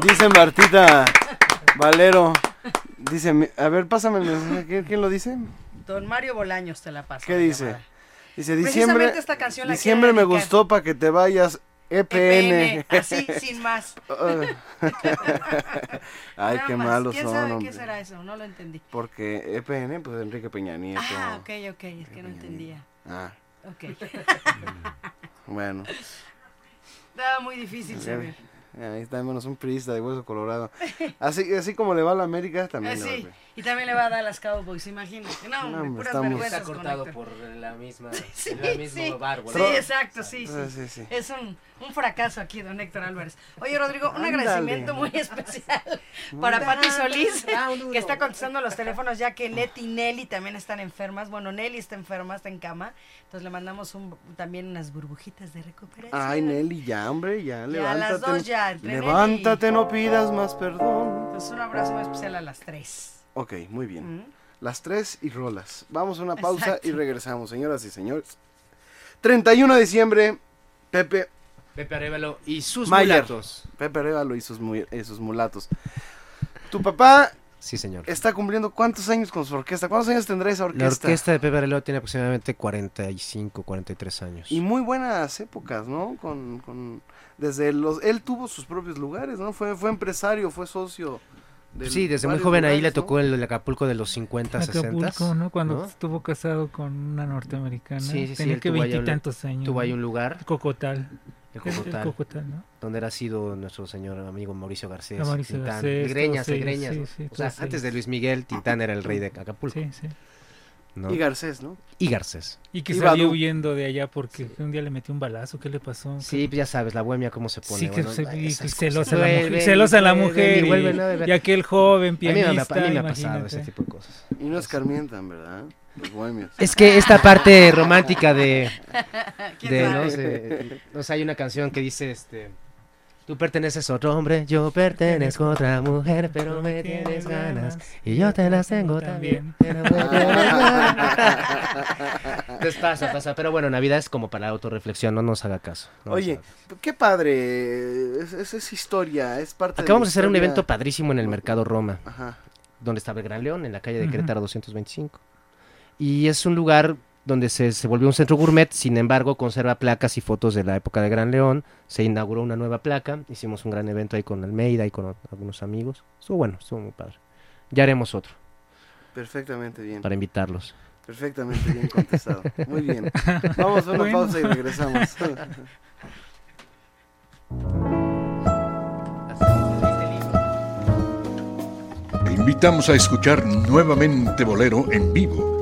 S1: Dice Martita Valero, dice, a ver, pásame el mensaje, ¿quién- ¿quién lo dice?
S2: Don Mario Bolaños te la pasa.
S1: ¿Qué dice? Dice, diciembre,
S2: esta canción la
S1: diciembre me gustó para que te vayas, EPN.
S2: EPN, así, sin más.
S1: Ay,
S2: Nada
S1: qué
S2: más.
S1: malos
S2: ¿Quién
S1: son,
S2: sabe
S1: hombre.
S2: qué será eso? No lo entendí.
S1: Porque EPN, pues Enrique Peña Nieto.
S2: Ah, ok, ok, es que no entendía.
S1: Ah,
S2: Ok.
S1: bueno.
S2: Estaba muy difícil saber.
S1: Ahí está, menos un priista de hueso colorado. Así, así como le va a la América, también le va.
S2: Y también le va a dar a las Cowboys, imagínate. No, hombre,
S1: hombre,
S2: puras
S1: estamos-
S2: vergüenzas
S4: Está cortado por la misma,
S2: Sí,
S4: el mismo
S2: sí. Sí,
S4: ¿no?
S2: exacto, sí, sí.
S1: Ah, sí, sí.
S2: Es un, un fracaso aquí, don Héctor Álvarez. Oye, Rodrigo, un
S1: Ándale.
S2: agradecimiento muy especial para Pati Solís, que está contestando los teléfonos ya que Leti y Nelly también están enfermas. Bueno, Nelly está enferma, está en cama. Entonces le mandamos un, también unas burbujitas de recuperación.
S1: Ay, Nelly, ya, hombre, ya,
S2: Ya,
S1: levántate.
S2: las dos ya,
S1: levántate, no pidas más perdón.
S2: Pues un abrazo muy especial a las tres.
S1: Ok, muy bien.
S2: Mm.
S1: Las tres y rolas. Vamos a una pausa
S2: Exacto.
S1: y regresamos, señoras y señores. 31 de diciembre, Pepe,
S4: Pepe Arevalo y sus
S1: Mayer.
S4: mulatos.
S1: Pepe Arevalo y sus, y sus mulatos. Tu papá
S4: Sí, señor.
S1: está cumpliendo cuántos años con su orquesta. ¿Cuántos años tendrá esa orquesta?
S4: La orquesta de Pepe Arevalo tiene aproximadamente 45, 43 años.
S1: Y muy buenas épocas, ¿no? Con, con- desde los, él tuvo sus propios lugares, ¿no? Fue, fue empresario, fue socio. De
S4: Sí, desde muy joven ahí le
S1: lugares, ¿no?
S4: tocó el, el Acapulco de los 50, 60.
S3: Acapulco, ¿no? Cuando
S4: ¿no?
S3: estuvo casado con una norteamericana.
S4: Sí, sí, sí,
S3: Tenía
S4: él
S3: que
S4: ahí
S3: veintitantos años.
S4: Tuvo ahí un lugar,
S3: El Cocotal.
S4: el
S3: El- el
S4: Cocotal,
S3: Cocotal, ¿no?
S4: donde era sido nuestro señor amigo Mauricio Garcés.
S3: Mauricio
S4: Tintán,
S3: Garcés,
S4: Greñas,
S3: ellos,
S4: Greñas.
S3: sí, sí,
S4: o sea, antes de. Luis Miguel, Tintán era el rey de Acapulco.
S3: Sí, sí.
S4: ¿No?
S1: Y Garcés, ¿no?
S4: Y Garcés.
S3: Y que
S1: Y
S3: salió huyendo de allá porque un día le metió un balazo. ¿Qué le pasó?
S4: Sí, ya sabes, la bohemia cómo se pone.
S3: Sí, que
S4: bueno,
S3: se, y- celosa la mujer, celosa la mujer
S4: y
S3: y,
S4: a
S3: y aquel joven
S4: A mí
S3: pianista.
S4: me, ha- a mí me ha pasado ese tipo de cosas.
S1: Y no escarmientan, ¿verdad? Los bohemios.
S4: Es que esta parte romántica de, de no sé, no sé, hay una canción que dice este Tú perteneces a otro hombre, yo pertenezco a otra mujer, pero me tienes ganas y yo te las tengo también. pero pasa, pasa, pero bueno, Navidad es como para autorreflexión, no nos haga caso. no
S1: Oye, qué padre. Es, es- es historia, es parte
S4: acabamos de
S1: la
S4: hacer un evento padrísimo en el Mercado Roma,
S1: Ajá.
S4: donde estaba el Gran León, en la calle de. Querétaro 225. Y es un lugar donde se, se volvió un centro gourmet, sin embargo, conserva placas y fotos de la época de Gran León. Se inauguró una nueva placa, hicimos un gran evento ahí con Almeida y con algunos amigos. Estuvo bueno, estuvo muy padre. Ya haremos otro
S1: Perfectamente bien.
S4: para invitarlos.
S1: Perfectamente bien contestado. Muy bien. Vamos a una
S3: Bueno.
S1: pausa y regresamos.
S6: Te invitamos a escuchar nuevamente Bolero en vivo,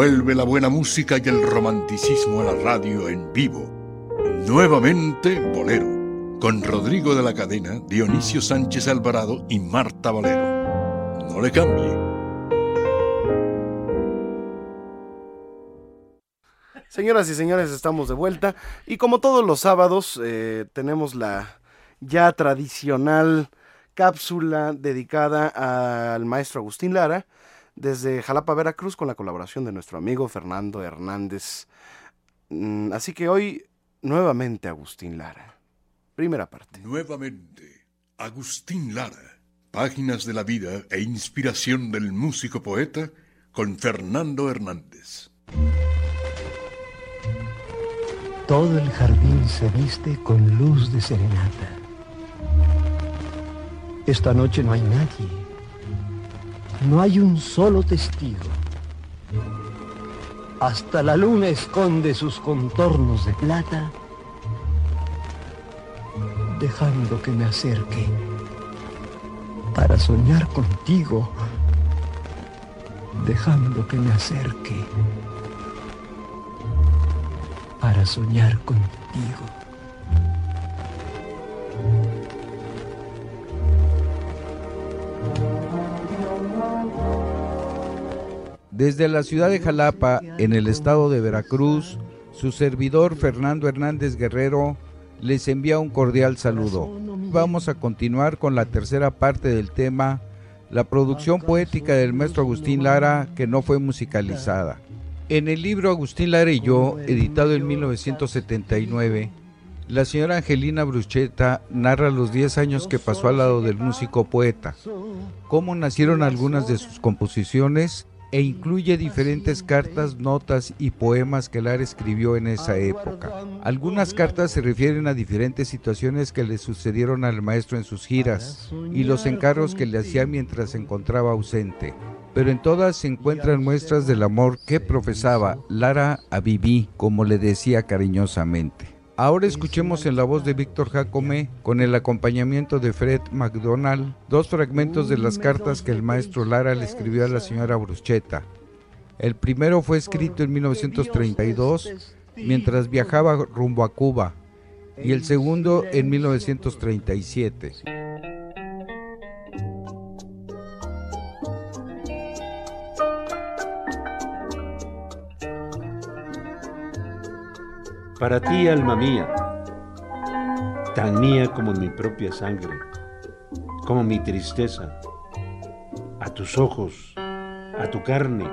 S6: Vuelve la buena música y el romanticismo a la radio en vivo. Nuevamente Bolero, con Rodrigo de la Cadena, Dionisio Sánchez Alvarado y Marta Valero. No le cambie.
S1: Señoras y señores, estamos de vuelta. Y como todos los sábados, eh, tenemos la ya tradicional cápsula dedicada al maestro Agustín Lara desde Jalapa, Veracruz, con la colaboración de nuestro amigo Fernando Hernández. Mm, Así que hoy, nuevamente Agustín Lara. Primera parte.
S6: Nuevamente, Agustín Lara. Páginas de la vida e inspiración del músico poeta con Fernando Hernández.
S7: Todo el jardín se viste con luz de serenata. Esta noche no hay nadie. No hay un solo testigo. Hasta la luna esconde sus contornos de plata, dejando que me acerque para soñar contigo, dejando que me acerque para soñar contigo.
S8: Desde la ciudad de Jalapa, en el estado de Veracruz, su servidor Fernando Hernández Guerrero les envía un cordial saludo. Vamos a continuar con la tercera parte del tema, la producción poética del maestro Agustín Lara que no fue musicalizada. En el libro Agustín Lara y yo, editado en 1979, la señora Angelina Bruchetta narra los 10 años que pasó al lado del músico poeta, cómo nacieron algunas de sus composiciones e incluye diferentes cartas, notas y poemas que Lara escribió en esa época. Algunas cartas se refieren a diferentes situaciones que le sucedieron al maestro en sus giras y los encargos que le hacía mientras se encontraba ausente. Pero en todas se encuentran muestras del amor que profesaba Lara a Viví, como le decía cariñosamente. Ahora escuchemos en la voz de Víctor Jacome, con el acompañamiento de Fred McDonald, dos fragmentos de las cartas que el maestro Lara le escribió a la señora Bruschetta. El primero fue escrito en 1932 mientras viajaba rumbo a Cuba y el segundo en 1937.
S9: Para ti, alma mía, tan mía como mi propia sangre, como mi tristeza, a tus ojos, a tu carne,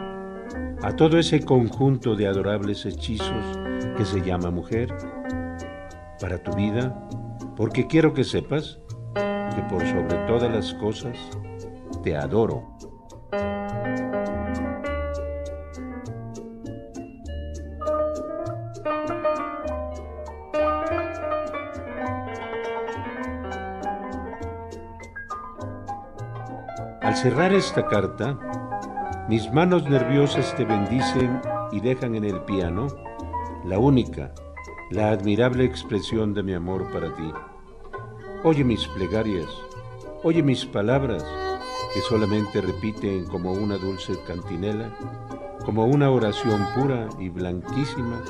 S9: a todo ese conjunto de adorables hechizos que se llama mujer, para tu vida, porque quiero que sepas que por sobre todas las cosas te adoro. Cerrar esta carta, mis manos nerviosas te bendicen y dejan en el piano la única, la admirable expresión de mi amor para ti. Oye mis plegarias, oye mis palabras que solamente repiten como una dulce cantinela, como una oración pura y blanquísima.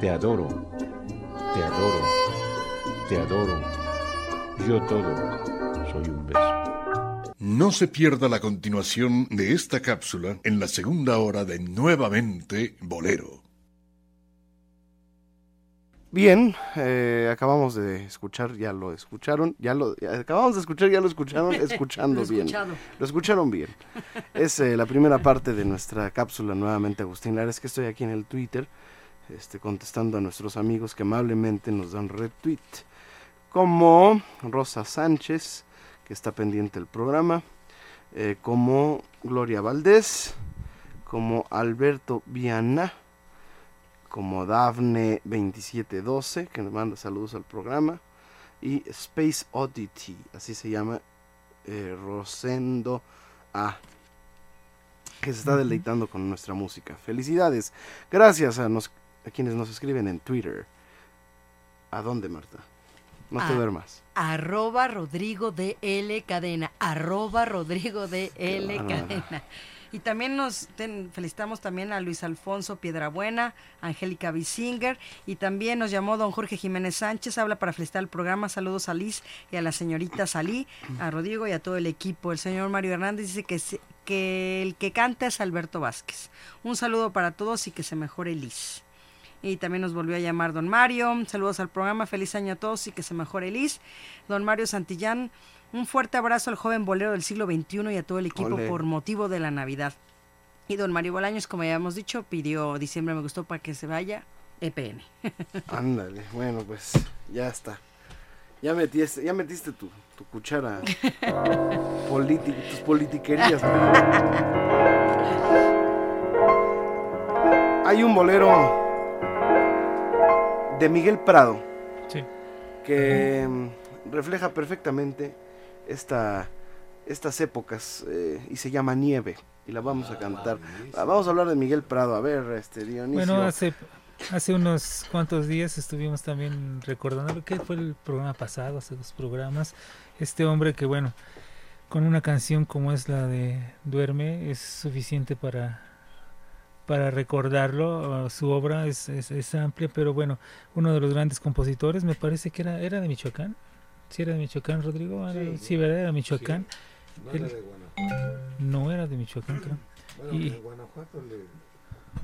S9: Te adoro, te adoro, te adoro. Yo todo soy un beso.
S6: No se pierda la continuación de esta cápsula en la segunda hora de Nuevamente Bolero.
S1: Bien, eh, acabamos de escuchar, ya lo escucharon, ya lo ya acabamos de escuchar, ya lo escucharon, escuchando
S2: Lo
S1: bien. Lo escucharon bien. Es eh, la primera parte de nuestra cápsula nuevamente, Agustín Lara. Es que estoy aquí en el Twitter, este, contestando a nuestros amigos que amablemente nos dan retweet. Como Rosa Sánchez, que está pendiente del programa, eh, como Gloria Valdés, como Alberto Viana, como Dafne2712, que nos manda saludos al programa, y Space Oddity, así se llama eh, Rosendo A, que se está deleitando con nuestra música. Felicidades. Gracias a, nos- a quienes nos escriben en Twitter. ¿A dónde, Marta? No te
S2: Ah.
S1: duermas.
S2: Arroba Rodrigo de L Cadena. Arroba Rodrigo de L. Cadena. Y también nos ten- felicitamos también a Luis Alfonso Piedrabuena, Angélica Bisinger y también nos llamó don Jorge Jiménez Sánchez, habla para felicitar el programa, saludos a Liz y a la señorita Salí, a Rodrigo y a todo el equipo. El señor Mario Hernández dice que, se- que el que canta es Alberto Vázquez. Un saludo para todos y que se mejore Liz. Y también nos volvió a llamar don Mario. Saludos al programa. Feliz año a todos y que se mejore Liz. Don Mario Santillán. Un fuerte abrazo al joven bolero del siglo XXI y a todo el equipo por motivo de la Navidad. Y don Mario Bolaños, como ya hemos dicho, pidió diciembre me gustó para que se vaya EPN.
S1: Ándale, bueno, pues ya está. Ya metiste, ya metiste tu, tu cuchara. politi- tus politiquerías. Hay un bolero de Miguel Prado
S3: Sí.
S1: que refleja perfectamente esta, estas épocas eh, y se llama Nieve y la vamos a cantar. Ah, Vamos a hablar de Miguel Prado. A ver, este Dionisio.
S3: Bueno, hace, hace unos cuantos días estuvimos también recordando lo que fue el programa pasado, hace dos programas. Este hombre que, bueno, con una canción como es la de Duerme es suficiente para, para recordarlo. Uh, su obra es, es, es amplia, pero bueno, uno de los grandes compositores, me parece que era, era de Michoacán. ¿Sí era de Michoacán, Rodrigo? Era- Sí, ¿verdad? Era de Michoacán.
S8: No
S3: Él-
S8: era de Guanajuato.
S3: No era de Michoacán, creo.
S8: Bueno,
S3: Y-
S8: en Guanajuato le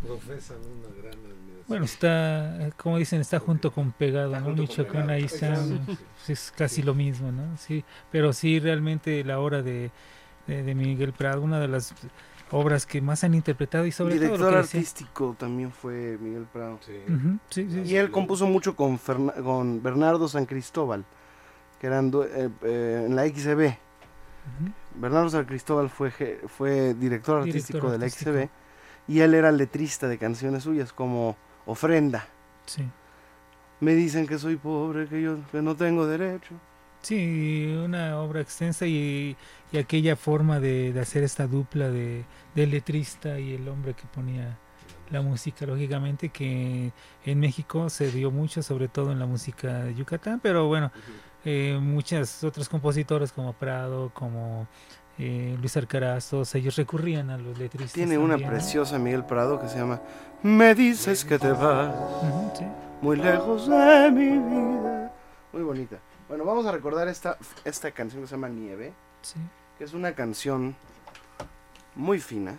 S8: profesan una gran admiración.
S3: Bueno, está, como dicen, está junto con pegado, ¿no?
S8: junto con
S3: Michoacán
S8: pegado,
S3: ahí está,
S8: sí.
S3: es casi lo mismo, ¿no? Sí, pero sí, realmente la obra de, de, de Miguel Prado, una de las obras que más han interpretado y sobre
S1: Director
S3: todo lo que decía-
S1: artístico también fue Miguel Prado.
S3: Sí, sí,
S1: Y
S3: sí.
S1: él compuso mucho con, Ferna- con Bernardo San Cristóbal, que eran eh, eh, en la XB.
S3: Ujú.
S1: Bernardo San Cristóbal fue, fue director artístico
S3: Director
S1: de la. XB y él era letrista de canciones suyas como Ofrenda.
S3: Sí.
S1: Me dicen que soy pobre, que yo que no tengo derecho.
S3: Sí, una obra extensa y, y aquella forma de, de hacer esta dupla de, del letrista y el hombre que ponía la música, lógicamente, que en México se dio mucho, sobre todo en la música de Yucatán, pero bueno, eh, muchas otros compositores como Prado, como eh, Luis Alcaraz, todos ellos recurrían a los letristas.
S1: Tiene una preciosa Miguel Prado que se llama Me dices que te vas
S3: sí.
S1: muy lejos de mi vida. Muy bonita. Bueno, vamos a recordar esta, esta canción que se llama Nieve.
S3: Sí.
S1: que es una canción muy fina,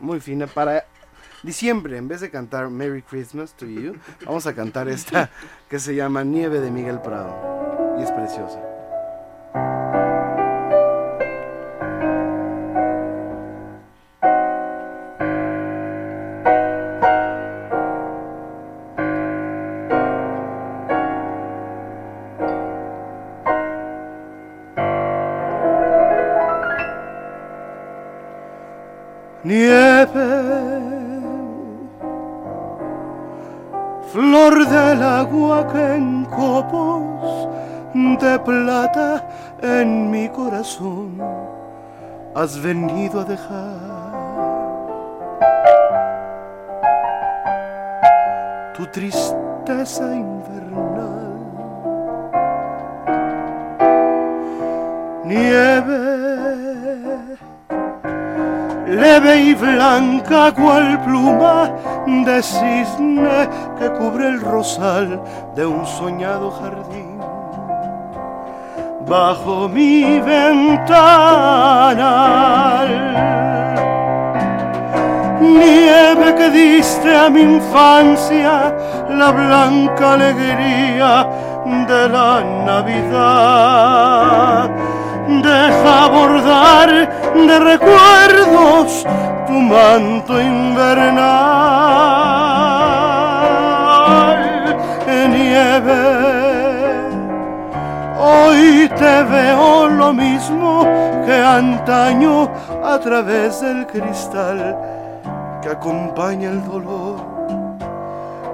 S1: muy fina para diciembre. En vez de cantar Merry Christmas to You, vamos a cantar esta que se llama Nieve de Miguel Prado y es preciosa. Flor del agua que en copos de plata en mi corazón has venido a dejar. Tu tristeza invernal, nieve leve y blanca cual pluma de cisne que cubre el rosal de un soñado jardín. Bajo mi ventana, nieve que diste a mi infancia, la blanca alegría de la Navidad deja bordar de recuerdos tu manto invernal en nieve. Hoy te veo lo mismo que antaño a través del cristal que acompaña el dolor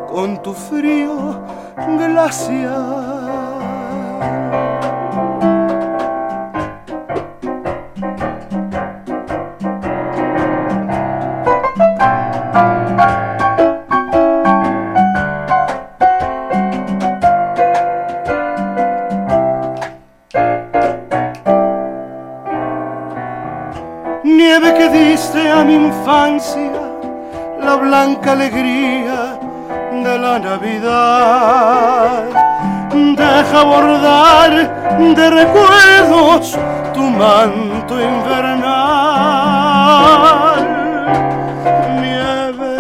S1: con tu frío glacial. Alegría de la Navidad. Deja bordar de recuerdos tu manto invernal. Nieve,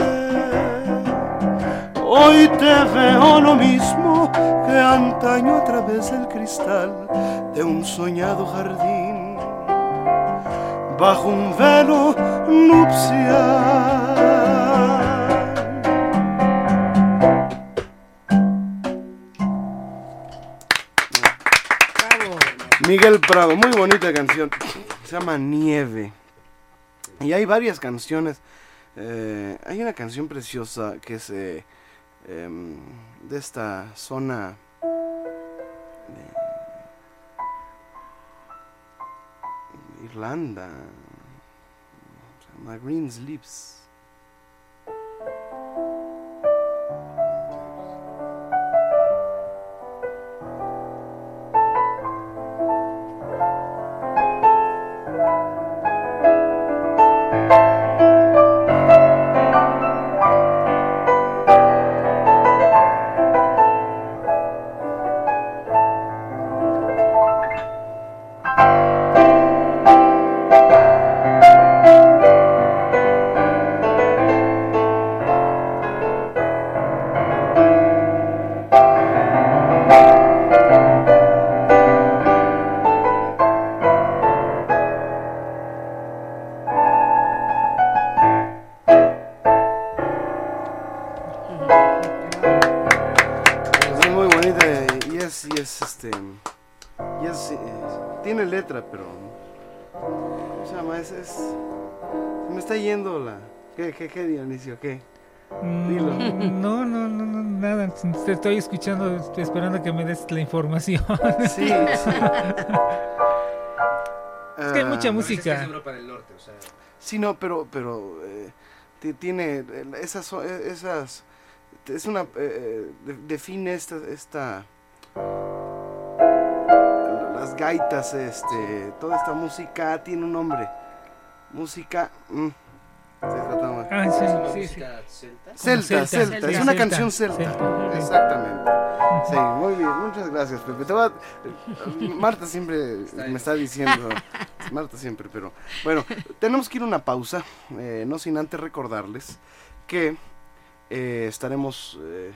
S1: hoy te veo lo mismo que antaño a través del cristal de un soñado jardín bajo un velo nupcial. Miguel Prado, muy bonita canción. Se llama Nieve. Y hay varias canciones. Eh, hay una canción preciosa que es eh, em, de esta zona. de Irlanda. Se llama Green's Lips. Qué Dionisio? ¿Qué? Dilo.
S3: Mm, No, no, no, no, nada. Te estoy escuchando, estoy esperando que me des la información.
S1: Sí, sí.
S3: Es que hay mucha
S1: Ah,
S3: música.
S4: Europa del Norte, o sea.
S1: Sí, no, pero, pero eh, ti- tiene eh, esas, eh, esas, es una, eh, eh, de- define esta, esta, las gaitas, este, toda esta música tiene un nombre, música, mm,
S3: Ah, sí, sí, sí.
S4: celta.
S1: celta,
S3: celta,
S1: celta, es una
S3: celta,
S1: canción celta,
S3: celta.
S1: exactamente. Sí, muy bien, muchas gracias, Pepe. Te voy a- Marta siempre me está diciendo, Marta siempre, pero bueno, tenemos que ir a una pausa, eh, no sin antes recordarles que eh, estaremos eh,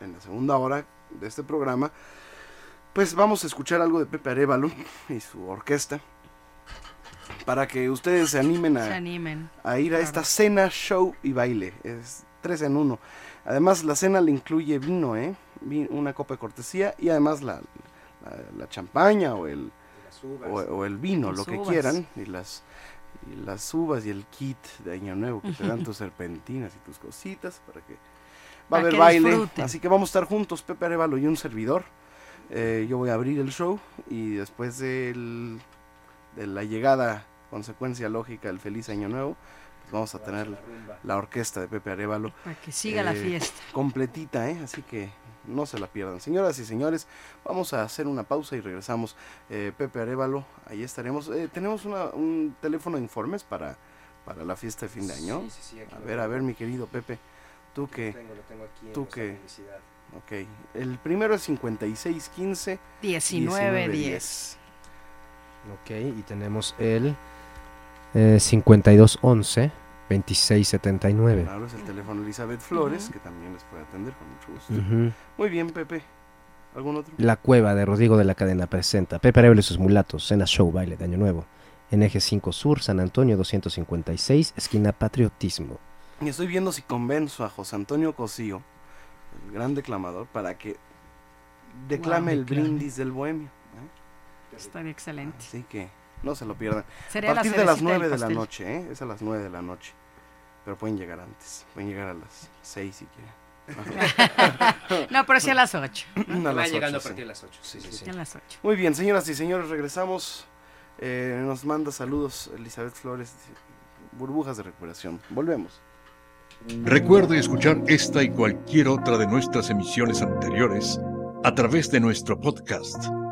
S1: en la segunda hora de este programa, pues vamos a escuchar algo de Pepe Arevalo y su orquesta, para que ustedes se animen
S2: Se
S1: a,
S2: animen.
S1: a ir a esta cena, show y baile. Es tres en uno. Además, la cena le incluye vino, ¿eh? Una copa de cortesía y además la, la, la champaña o el, o, o el vino,
S2: Las
S1: lo que
S2: uvas.
S1: quieran. Y las, y las uvas y el kit de Año Nuevo que te dan tus serpentinas y tus cositas para que... Va a haber baile,
S2: disfruten.
S1: así que vamos a estar juntos, Pepe Arevalo y un servidor. Eh, yo voy a abrir el show y después del- de la llegada consecuencia lógica del feliz año nuevo, pues vamos a tener la orquesta de Pepe Arevalo.
S2: Para que siga la
S1: eh,
S2: fiesta.
S1: Completita, ¿eh? Así que no se la pierdan. Señoras y señores, vamos a hacer una pausa y regresamos. Eh, Pepe Arevalo, ahí estaremos. Eh, tenemos una- un teléfono de informes para, para la fiesta de fin de año.
S4: Sí, sí, sí, aquí
S1: a ver, a ver, mi querido Pepe, tú que...
S4: Tengo, lo tengo aquí en
S1: tú que-. Ok, el primero es 5615
S2: 1910.
S4: Ok, y tenemos el eh, 5211 2679.
S1: Claro, es el teléfono Elizabeth Flores, que también les puede atender con mucho gusto. Muy bien, Pepe. ¿Algún otro?
S4: La Cueva de Rodrigo de la Cadena presenta Pepe Arevalo y sus mulatos, cena show baile de Año Nuevo. En Eje 5 Sur, San Antonio 256, esquina Patriotismo.
S1: Y estoy viendo si convenzo a José Antonio Cosío, el gran declamador, para que declame el
S3: declame.
S1: brindis del bohemio.
S2: Estaría excelente.
S1: Así que no se lo pierdan.
S2: Sería
S1: a
S2: la
S1: partir de las
S2: cerecita del
S1: 9 de la noche, ¿eh? Es a las 9 de la noche. Pero pueden llegar antes. Pueden llegar a las 6 si quieren.
S2: No, pero sí a las 8.
S1: A las
S4: llegando a partir de las 8. Sí, sí, sí.
S2: A las 8.
S1: Muy bien, señoras y señores, regresamos. Eh, nos manda saludos Elizabeth Flores, burbujas de recuperación. Volvemos.
S6: Recuerde escuchar esta y cualquier otra de nuestras emisiones anteriores a través de nuestro podcast,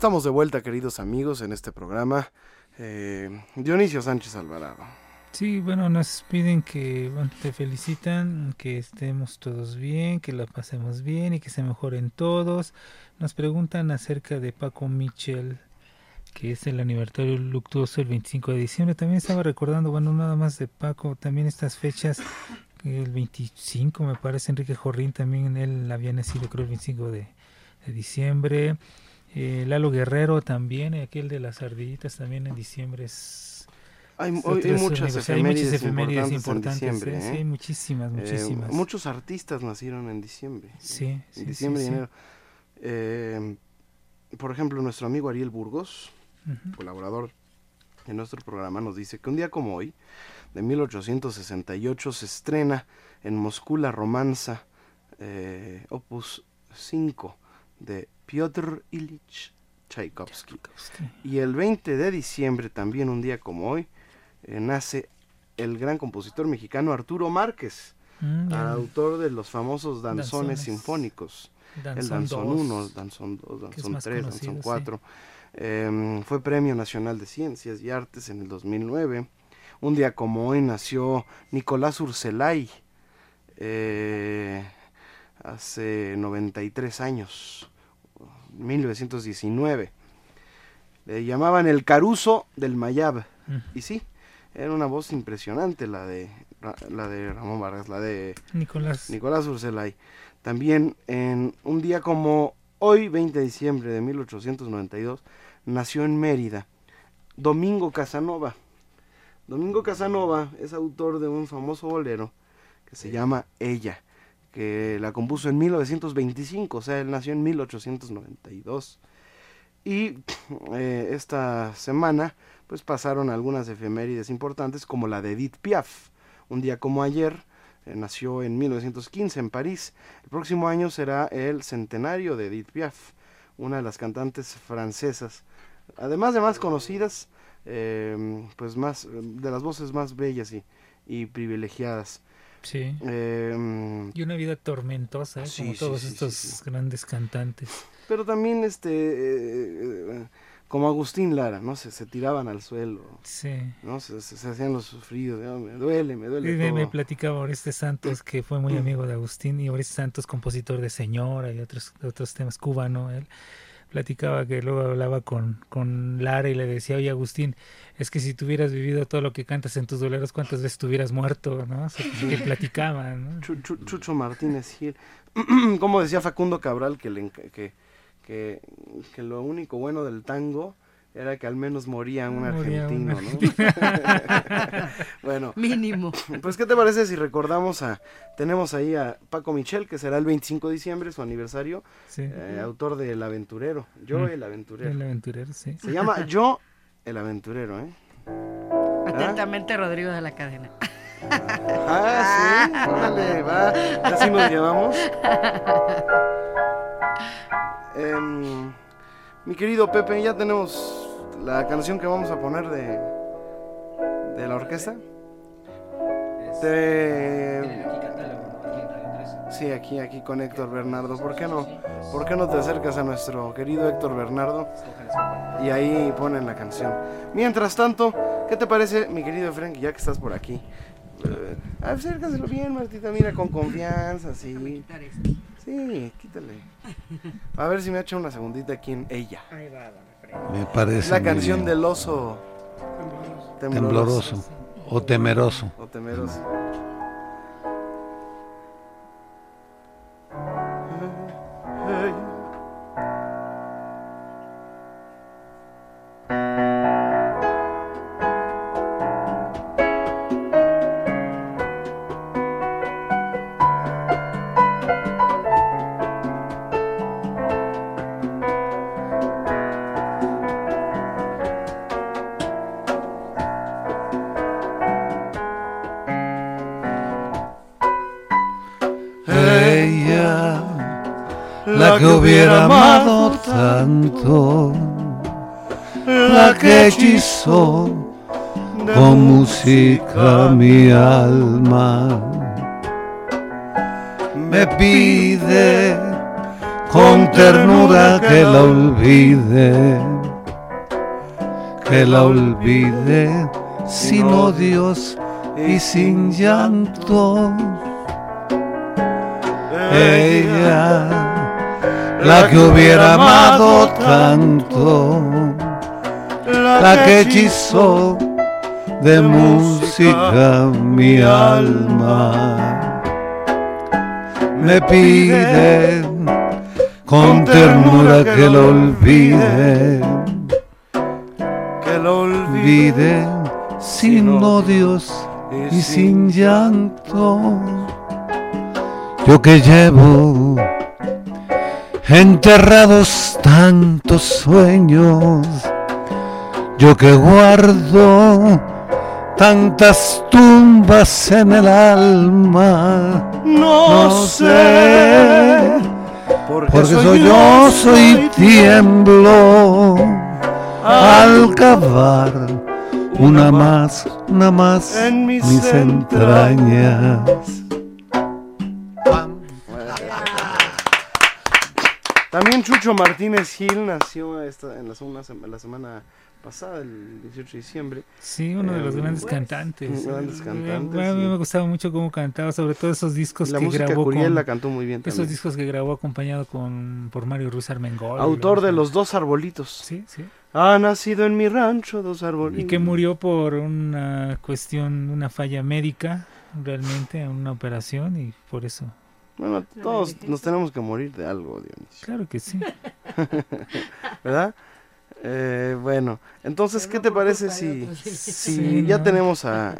S1: Estamos de vuelta, queridos amigos, en este programa. Eh, Dionisio Sánchez Alvarado.
S3: Sí, bueno, nos piden que, te felicitan, que estemos todos bien, que la pasemos bien y que se mejoren todos. Nos preguntan acerca de Paco Michel, que es el aniversario luctuoso el 25 de diciembre. También estaba recordando, bueno, nada más de Paco, también estas fechas, el 25 me parece, Enrique Jorrín también, él había nacido creo el 25 de, de diciembre. Eh, Lalo Guerrero también, aquel de las ardillitas también en diciembre es...
S1: Hay,
S3: es
S1: muchas
S3: aniversario. Hay muchas
S1: efemérides
S3: efemérides
S1: importantes, en diciembre.
S3: ¿eh?
S1: ¿eh?
S3: Sí, hay muchísimas,
S1: Eh,
S3: muchísimas.
S1: muchos artistas nacieron en diciembre.
S3: Sí,
S1: En
S3: sí,
S1: diciembre
S3: sí,
S1: y enero. Eh, por ejemplo, nuestro amigo Ariel Burgos, colaborador en nuestro programa, nos dice que un día como hoy, de 1868, se estrena en Moscú la romanza eh, Opus 5 de Piotr Ilich Tchaikovsky. Y el 20 de diciembre, también un día como hoy, eh, nace el gran compositor mexicano Arturo Márquez,
S3: Mm,
S1: autor de los famosos danzones,
S3: Danzones.
S1: sinfónicos. el
S3: Danzón
S1: Danzón
S3: dos,
S1: 1, Danzón 2,
S3: que es
S1: Danzón
S3: más
S1: 3,
S3: conocido,
S1: Danzón
S3: sí.
S1: 4. Em, fue Premio Nacional de Ciencias y Artes en el 2009. Un día como hoy nació Nicolás Urselay, eh, hace 93 años, 1919. Le llamaban el Caruso del Mayab.
S3: Mm.
S1: Y sí, era una voz impresionante la de, la de Ramón Vargas, la de
S3: Nicolás.
S1: Nicolás Urselay. También en un día como hoy, 20 de diciembre de 1892, nació en Mérida Domingo Casanova. Domingo Casanova es autor de un famoso bolero que se llama Ella, que la compuso en 1925, o sea, él nació en 1892. Y eh, esta semana pues pasaron algunas efemérides importantes como la de Edith Piaf. Un día como ayer, eh, nació en 1915 en París. El próximo año será el centenario de Edith Piaf, una de las cantantes francesas además de más conocidas, eh, pues más, de las voces más bellas y, y privilegiadas.
S3: Sí.
S1: Eh,
S3: Y una vida tormentosa, ¿eh?
S1: Sí,
S3: como todos
S1: sí,
S3: estos grandes cantantes.
S1: pero también este eh, como Agustín Lara, ¿no? Se, se tiraban al suelo,
S3: Sí.
S1: ¿no? Se, se- se hacían los sufridos, ¿no? me duele, me duele
S3: Y me, me
S1: todo.
S3: platicaba Oreste Santos, que fue muy amigo de Agustín, y Oreste Santos, compositor de Señora y otros, otros temas cubano, él platicaba que luego hablaba con, con Lara y le decía, oye Agustín, es que si tuvieras vivido todo lo que cantas en tus doleros, ¿cuántas veces tuvieras muerto? ¿no? O sea, que platicaban, ¿no?
S1: Chu- chu- Chucho Martínez Gil. Como decía Facundo Cabral, que, le que, que, que lo único bueno del tango era que al menos moría un
S3: Moría un
S1: argentino, ¿no? bueno,
S2: Mínimo.
S1: pues ¿qué te parece si recordamos a... Tenemos ahí a Paco Michel, que será el 25 de diciembre, su aniversario,
S3: Sí.
S1: eh, autor de El Aventurero, Yo
S3: Mm.
S1: el Aventurero.
S3: El aventurero, sí.
S1: Se llama Yo el Aventurero, ¿eh?
S2: Atentamente, Rodrigo de la Cadena.
S1: Ah, sí, órale, va. Así nos llevamos. Em, mi querido Pepe, ya tenemos la canción que vamos a poner de, de la orquesta. Te- Sí, aquí, aquí con Héctor Bernardo. ¿Por qué no? ¿Por qué no te acercas a nuestro querido Héctor Bernardo? Y ahí ponen la canción. Mientras tanto, ¿qué te parece, mi querido Frank, ya que estás por aquí? Eh, acércaselo bien, Martita, mira, con confianza, sí. Sí, quítale. A ver si me echa una segundita aquí en ella.
S5: Me parece.
S1: La canción del oso
S5: Tembloroso o temeroso.
S1: O temeroso.
S5: Hubiera amado tanto, la que hechizó con música mi alma, me pide con ternura que la olvide, que la olvide sin odios y sin llanto. Ella, la que hubiera amado tanto, la que hechizó de música mi alma, me pide con ternura que lo olvide,
S1: que lo
S5: olvide sin odios y sin llanto. Yo que llevo enterrados tantos sueños, yo que guardo tantas tumbas en el alma, no sé, porque soy yo, soy tiemblo al cavar una más, una más
S1: En mis
S5: mis entrañas.
S1: También Chucho Martínez Gil nació esta, en la, semana, la semana pasada, el 18 de diciembre.
S3: Sí, uno de los
S1: Eh,
S3: grandes cantantes.
S1: Grandes
S3: Eh,
S1: cantantes.
S3: a mí
S1: sí.
S3: me gustaba mucho cómo cantaba, sobre todo esos discos
S1: La
S3: que grabó
S1: Curiel
S3: con,
S1: la cantó muy bien
S3: Esos
S1: también.
S3: discos que grabó acompañado con por Mario Ruiz Armengol.
S1: Autor de Los Dos Arbolitos.
S3: Sí, sí.
S1: Ha nacido en mi rancho dos arbolitos.
S3: Y que murió por una cuestión, una falla médica, realmente, una operación y por eso.
S1: Bueno, todos nos tenemos que morir de algo, Dionisio.
S3: Claro que sí.
S1: ¿Verdad? Eh, bueno, entonces, ¿qué te parece si, si
S3: Sí,
S1: ya
S3: ¿no?
S1: tenemos a,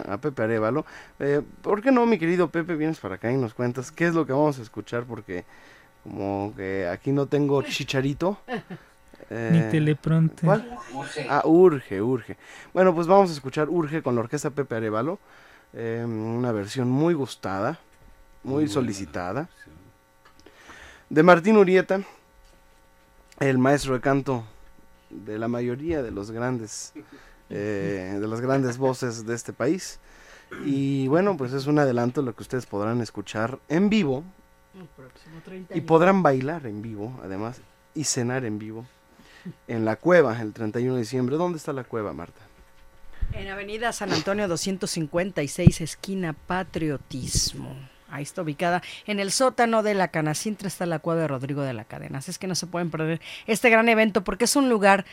S1: a- a Pepe Arevalo? Eh, ¿Por qué no, mi querido Pepe, vienes para acá y nos cuentas qué es lo que vamos a escuchar? Porque como que aquí no tengo chicharito. eh,
S3: Ni teleprompter.
S1: ¿Cuál? Ah, Urge, Urge. Bueno, pues vamos a escuchar Urge con la orquesta Pepe Arevalo. eh, una versión muy gustada, muy solicitada. De Martín Urieta, el maestro de canto de la mayoría de los grandes, eh, de las grandes voces de este país. Y bueno, pues es un adelanto de lo que ustedes podrán escuchar en vivo y podrán bailar en vivo, además, y cenar en vivo en la cueva el 31 de diciembre. ¿Dónde está la cueva, Marta?
S2: En Avenida San Antonio 256, esquina Patriotismo. Ahí está ubicada. En el sótano de la Canacintra está la cueva de Rodrigo de la Cadena. Así es que no se pueden perder este gran evento porque es un lugar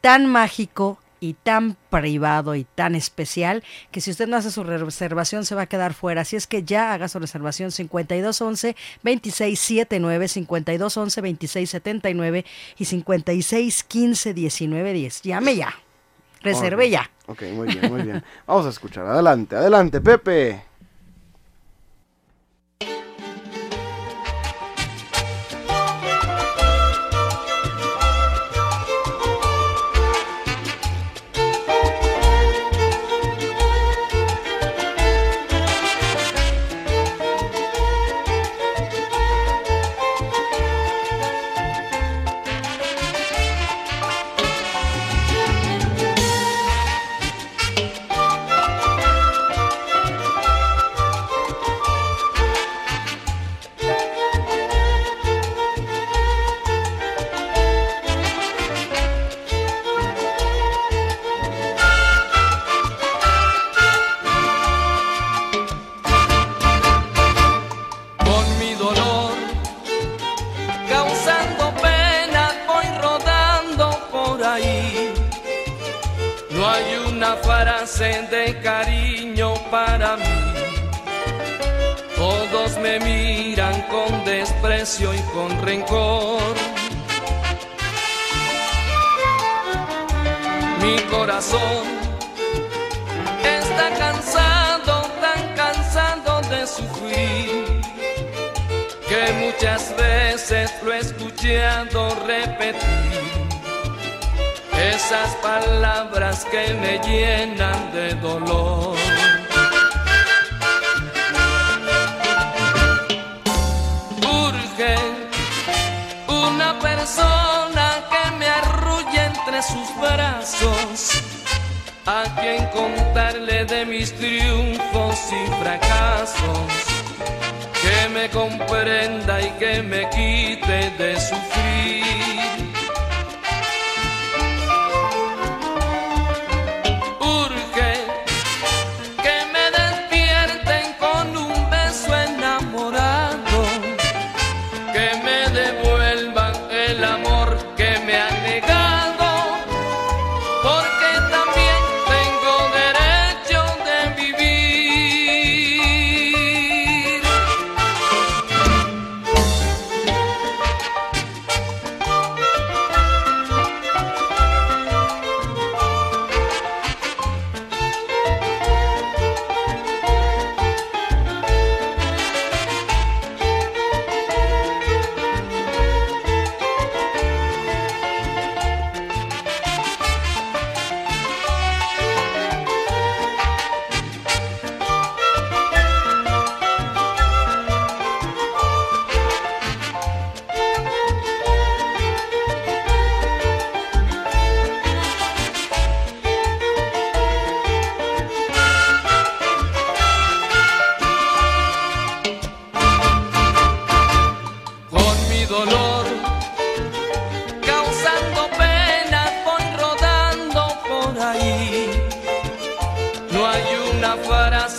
S2: tan mágico y tan privado y tan especial que si usted no hace su reservación se va a quedar fuera. Así es que ya haga su reservación 5211 2679 5211 2679 y 5615 1910. Llame ya. Reserve ya.
S1: Ok, muy bien, muy bien. Vamos a escuchar. Adelante, adelante, Pepe.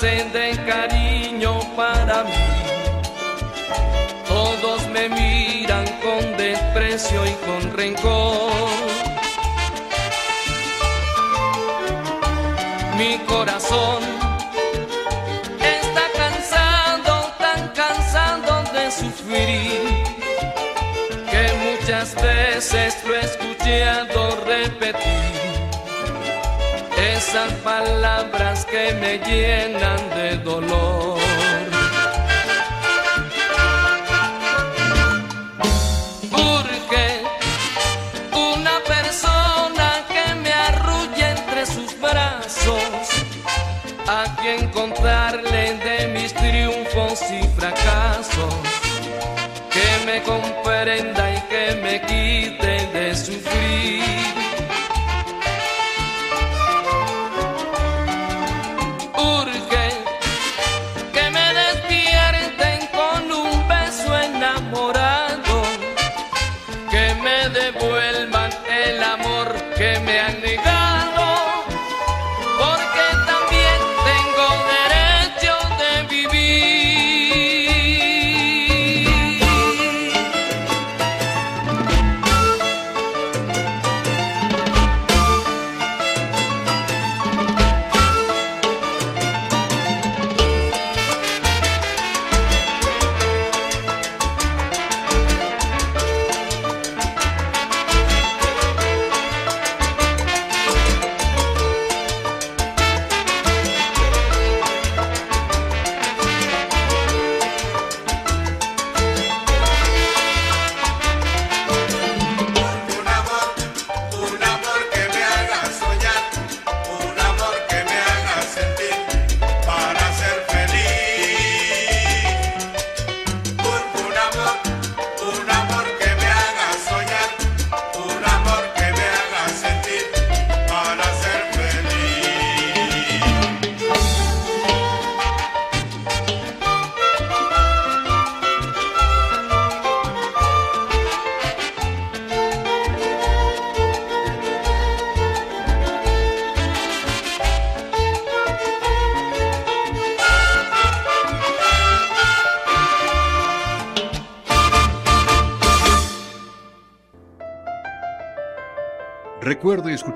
S10: De cariño para mí. Todos me miran con desprecio y con rencor. Mi corazón está cansado, tan cansado de sufrir que muchas veces lo he escuchado repetir esas palabras que me llenan de dolor. Urge una persona que me arrulle entre sus brazos, a quien contarle de mis triunfos y fracasos que me comprenda y que me quite de sufrir.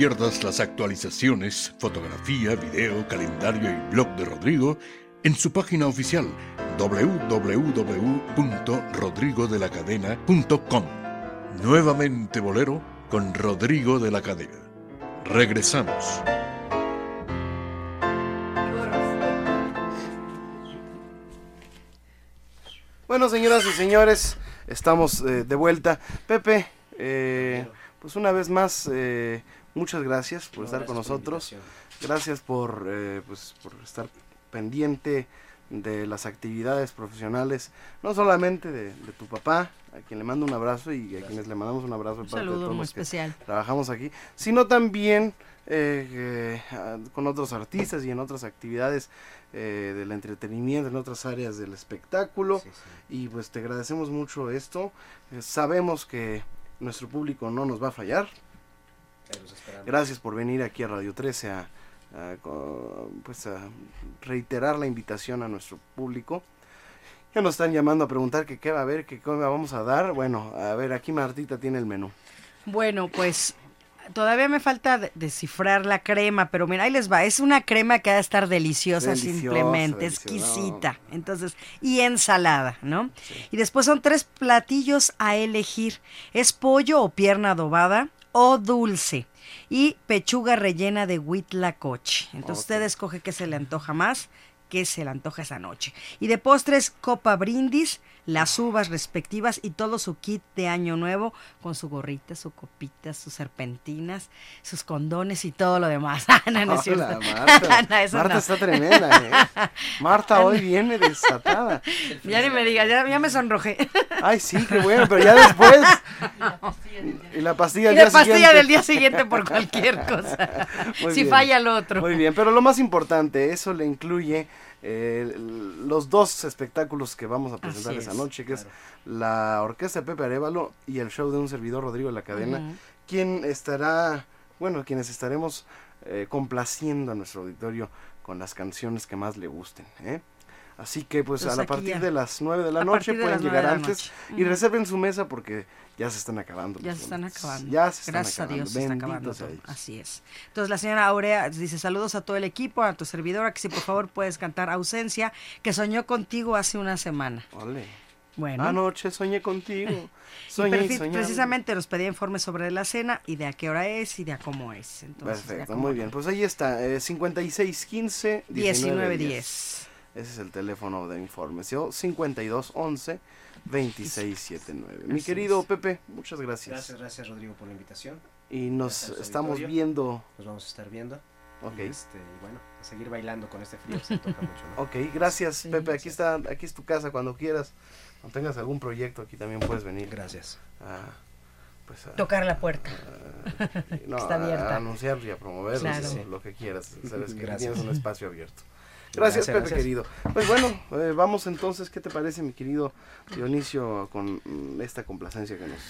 S6: Pierdas las actualizaciones, fotografía, video, calendario y blog de Rodrigo en su página oficial www.rodrigodelacadena.com. Nuevamente Bolero con Rodrigo de la Cadena. Regresamos.
S1: Bueno, señoras y señores, estamos eh, de vuelta. Pepe, eh, pues una vez más, eh, muchas gracias por
S4: No,
S1: estar
S4: gracias
S1: con nosotros. Gracias por, eh, pues, por estar pendiente de las actividades profesionales, no solamente de, de tu papá, a quien le mando un abrazo y a quienes le mandamos un abrazo de
S2: Un
S1: parte de
S2: saludo
S1: todos
S2: muy
S1: los que
S2: especial.
S1: trabajamos aquí, sino también eh, eh, con otros artistas y en otras actividades eh, del entretenimiento, en otras áreas del espectáculo. Y pues te agradecemos mucho esto. Eh, sabemos que nuestro público no nos va a fallar. Gracias por venir aquí a Radio 13 a, a pues a reiterar la invitación a nuestro público. Ya nos están llamando a preguntar que qué va a haber, que qué vamos a dar. Bueno, a ver, aquí Martita tiene el menú.
S2: Bueno, pues todavía me falta de- descifrar la crema, pero mira, ahí les va. Es una crema que ha de estar deliciosa,
S1: Deliciosa,
S2: simplemente,
S1: deliciosa,
S2: exquisita. Entonces, y ensalada, ¿no? Y después son tres platillos a elegir. Es pollo o pierna adobada o dulce. Y pechuga rellena de huitlacoche. Entonces usted escoge qué se le antoja más, qué se le antoja esa noche. Y de postres, copa brindis, las uvas respectivas y todo su kit de año nuevo con su gorrita, su copita, sus serpentinas, sus condones y todo lo demás. Ah, no, no es.
S1: Hola, Marta.
S2: No, eso
S1: Marta
S2: no.
S1: está tremenda, ¿eh? Marta hoy viene desatada.
S2: Ya ni me digas, ya, ya me sonrojé.
S1: Ay, sí, qué bueno, pero ya después. Y la pastilla
S2: Y
S1: del
S2: la
S1: día
S2: pastilla del día siguiente por cualquier cosa.
S1: Muy
S2: si
S1: bien.
S2: falla el otro.
S1: Muy bien, pero lo más importante, eso le incluye eh, los dos espectáculos que vamos a presentar esa
S2: es,
S1: noche, que es la orquesta de Pepe Arevalo y el show de un servidor Rodrigo de la Cadena,
S2: Ujú.
S1: quien estará, bueno, quienes estaremos eh, complaciendo a nuestro auditorio con las canciones que más le gusten. ¿eh? Así que pues
S2: Pues
S1: a partir
S2: ya.
S1: de las 9 de la
S2: A
S1: noche pueden llegar antes
S2: noche.
S1: y
S2: Ujú.
S1: reserven su mesa porque ya se están acabando.
S2: Ya se están acabando.
S1: Ya se están
S2: Gracias
S1: acabando.
S2: a Dios se está acabando todo. Así es. Entonces la señora Aurea dice saludos a todo el equipo, a tu servidora, que si por favor puedes cantar Ausencia, que soñó contigo hace una semana.
S1: Ole.
S2: Bueno.
S1: Anoche soñé contigo.
S2: Y
S1: Soñé y
S2: precisamente nos pedía informes sobre la cena y de a qué hora es y de a cómo es. Entonces,
S1: Perfecto,
S2: como-
S1: muy bien. Pues ahí está, eh, 5615
S2: 1910.
S1: Ese es el teléfono de informes. Yo 5211 2679. Mi querido
S4: es.
S1: Pepe, muchas gracias.
S4: Gracias, gracias Rodrigo por la invitación.
S1: Y nos
S4: Gracias
S1: estamos
S4: auditorio.
S1: viendo.
S4: Nos vamos a estar viendo.
S1: Ok.
S4: Y, este, y bueno, a seguir bailando con este frío se antoja mucho. ¿no?
S1: Ok, gracias Pepe. Aquí está, aquí es tu casa cuando quieras. Cuando tengas algún proyecto aquí también puedes venir.
S4: Gracias.
S1: A, pues a-
S2: Tocar la puerta.
S1: no,
S2: Está
S1: a-
S2: abierta.
S1: a anunciar y a promover
S2: Claro.
S1: lo, lo que quieras. Sabes que
S4: Gracias.
S1: tienes un espacio abierto. Gracias,
S4: Gracias,
S1: Pepe,
S4: gracias.
S1: querido. Pues bueno, eh, vamos entonces, ¿qué te parece, mi querido Dionisio, con mm, esta complacencia que nos,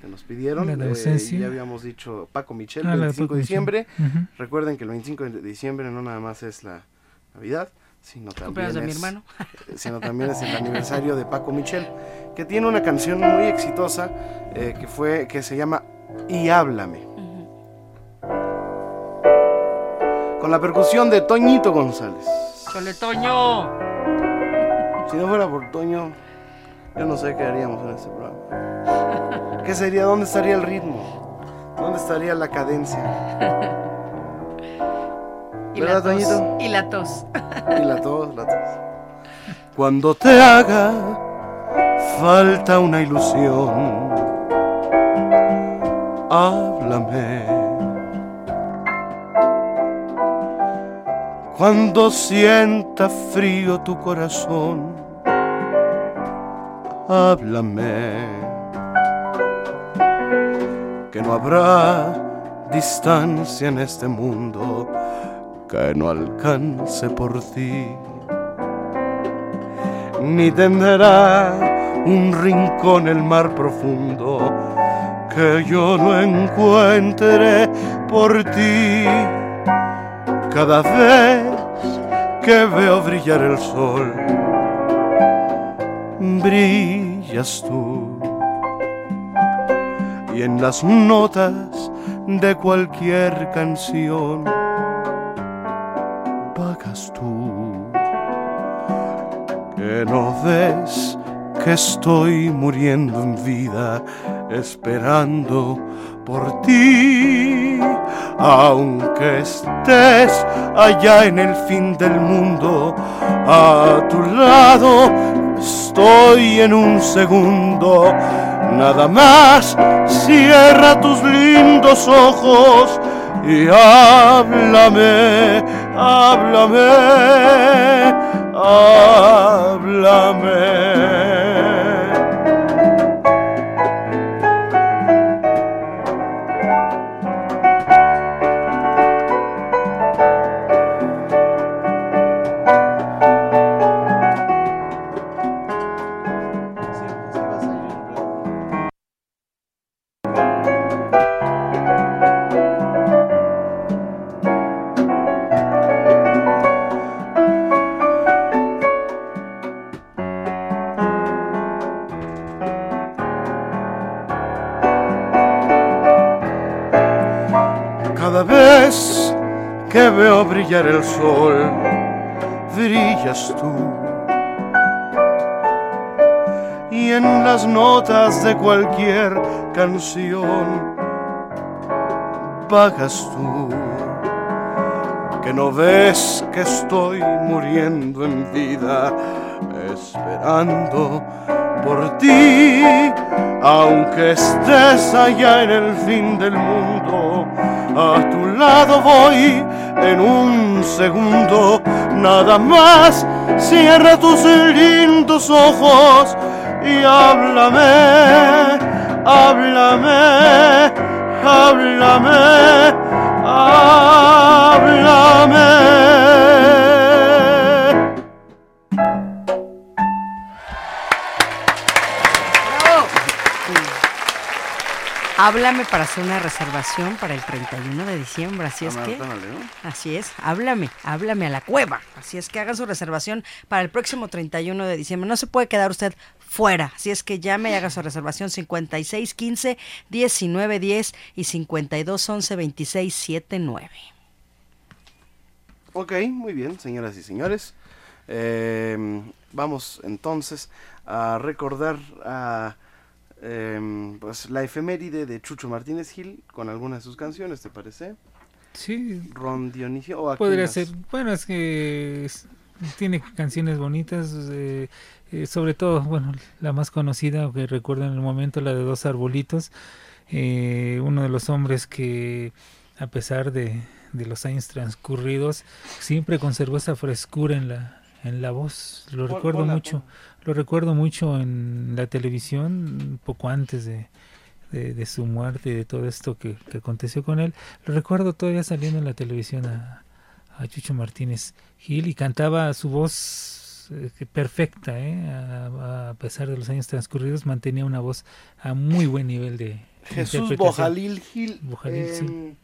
S1: que nos pidieron? Eh, ya habíamos dicho Paco Michel,
S3: Ah, la de
S1: 25
S3: Paco
S1: de diciembre. Recuerden que el 25 de diciembre no nada más es la Navidad, sino también,
S2: Cumpleaños de mi
S1: es,
S2: hermano.
S1: eh, sino también es el aniversario de Paco Michel, que tiene una canción muy exitosa eh, que, fue, que se llama Y háblame. Con la percusión de Toñito González.
S2: Chole Toño.
S1: Si no fuera por Toño, yo no sé qué haríamos en este programa. ¿Qué sería? ¿Dónde estaría el ritmo? ¿Dónde estaría la cadencia?
S2: Y la
S1: ¿Verdad,
S2: tos.
S1: Toñito?
S2: Y la tos.
S1: Y la tos, la tos. Cuando te haga falta una ilusión, háblame. Cuando sienta frío tu corazón, háblame. que no habrá distancia en este mundo que no alcance por ti, ni tendrá un rincón el mar profundo que yo no encuentre por ti. Cada vez que veo brillar el sol, brillas tú. Y en las notas de cualquier canción, pagas tú. Que no ves que estoy muriendo en vida, esperando por ti, aunque estés allá en el fin del mundo, a tu lado estoy en un segundo. Nada más cierra tus lindos ojos y háblame, háblame, háblame. Veo brillar el sol, brillas tú. Y en las notas de cualquier canción, vagas tú. Que no ves que estoy muriendo en vida, esperando por ti, aunque estés allá en el fin del mundo, a tu lado voy en un segundo, nada más cierra tus lindos ojos y háblame, háblame, háblame, háblame.
S2: Háblame para hacer una reservación para el 31 de diciembre, así es que... Así es, háblame, háblame a la cueva. Así es que hagan su reservación para el próximo 31 de diciembre. No se puede quedar usted fuera. Así es que llame y haga su reservación 5615 1910 y 5211 2679.
S1: Ok, muy bien, señoras y señores. Eh, vamos entonces a recordar a eh, pues la efeméride de Chucho Martínez Gil con algunas de sus canciones, ¿te parece?
S3: Sí.
S1: Ron Dionisio o
S3: Podría ser. Bueno, es que es- tiene canciones bonitas. eh, eh, sobre todo, bueno, la más conocida que recuerdo en el momento, la de Dos Arbolitos. eh, uno de los hombres que, a pesar de, de los años transcurridos, siempre conservó esa frescura en la, en la voz. Lo recuerdo mucho. Lo recuerdo mucho en la televisión, poco antes de, de, de su muerte y de todo esto que, que aconteció con él. Lo recuerdo todavía saliendo en la televisión a, a Chucho Martínez Gil y cantaba su voz eh, perfecta, ¿eh? a, a pesar de los años transcurridos, mantenía una voz a muy buen nivel de
S1: Jesús. Bojalil Gil.
S3: Bojalil, sí.
S1: em,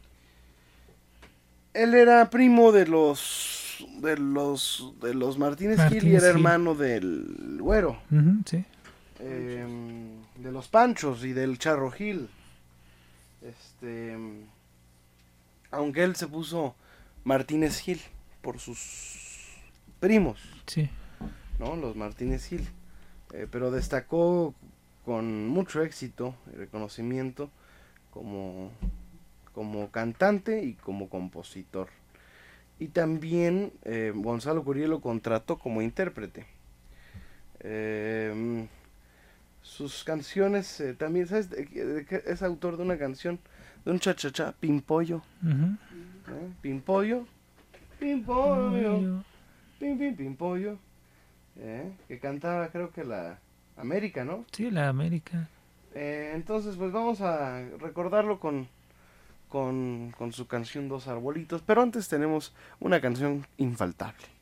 S1: Él era primo de los de los de los Martínez, Gil y era
S3: Gil.
S1: hermano del Güero.
S3: Sí.
S1: em, de los Panchos y del Charro Gil. Este, aunque él se puso Martínez Gil por sus primos,
S3: Sí.
S1: ¿no? Los Martínez Gil. Eh, pero destacó con mucho éxito y reconocimiento como, como cantante y como compositor. Y también eh, Gonzalo Curiel lo contrató como intérprete. Eh, sus canciones eh, también, ¿sabes? es autor de una canción de un chachachá, Pimpollo. ¿eh? Pimpollo. Pimpollo. Pim, pim, pimpollo. Que cantaba, creo que la América, ¿no?
S3: Sí, la América.
S1: Entonces, pues vamos a recordarlo con, con, con su canción Dos Arbolitos. Pero antes tenemos una canción infaltable.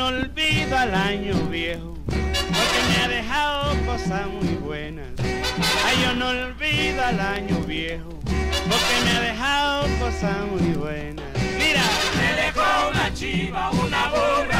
S11: No olvido al año viejo, porque me ha dejado cosas muy buenas. Ay, yo no olvido al año viejo, porque me ha dejado cosas muy buenas. Mira,
S10: Me dejó una chiva, una burra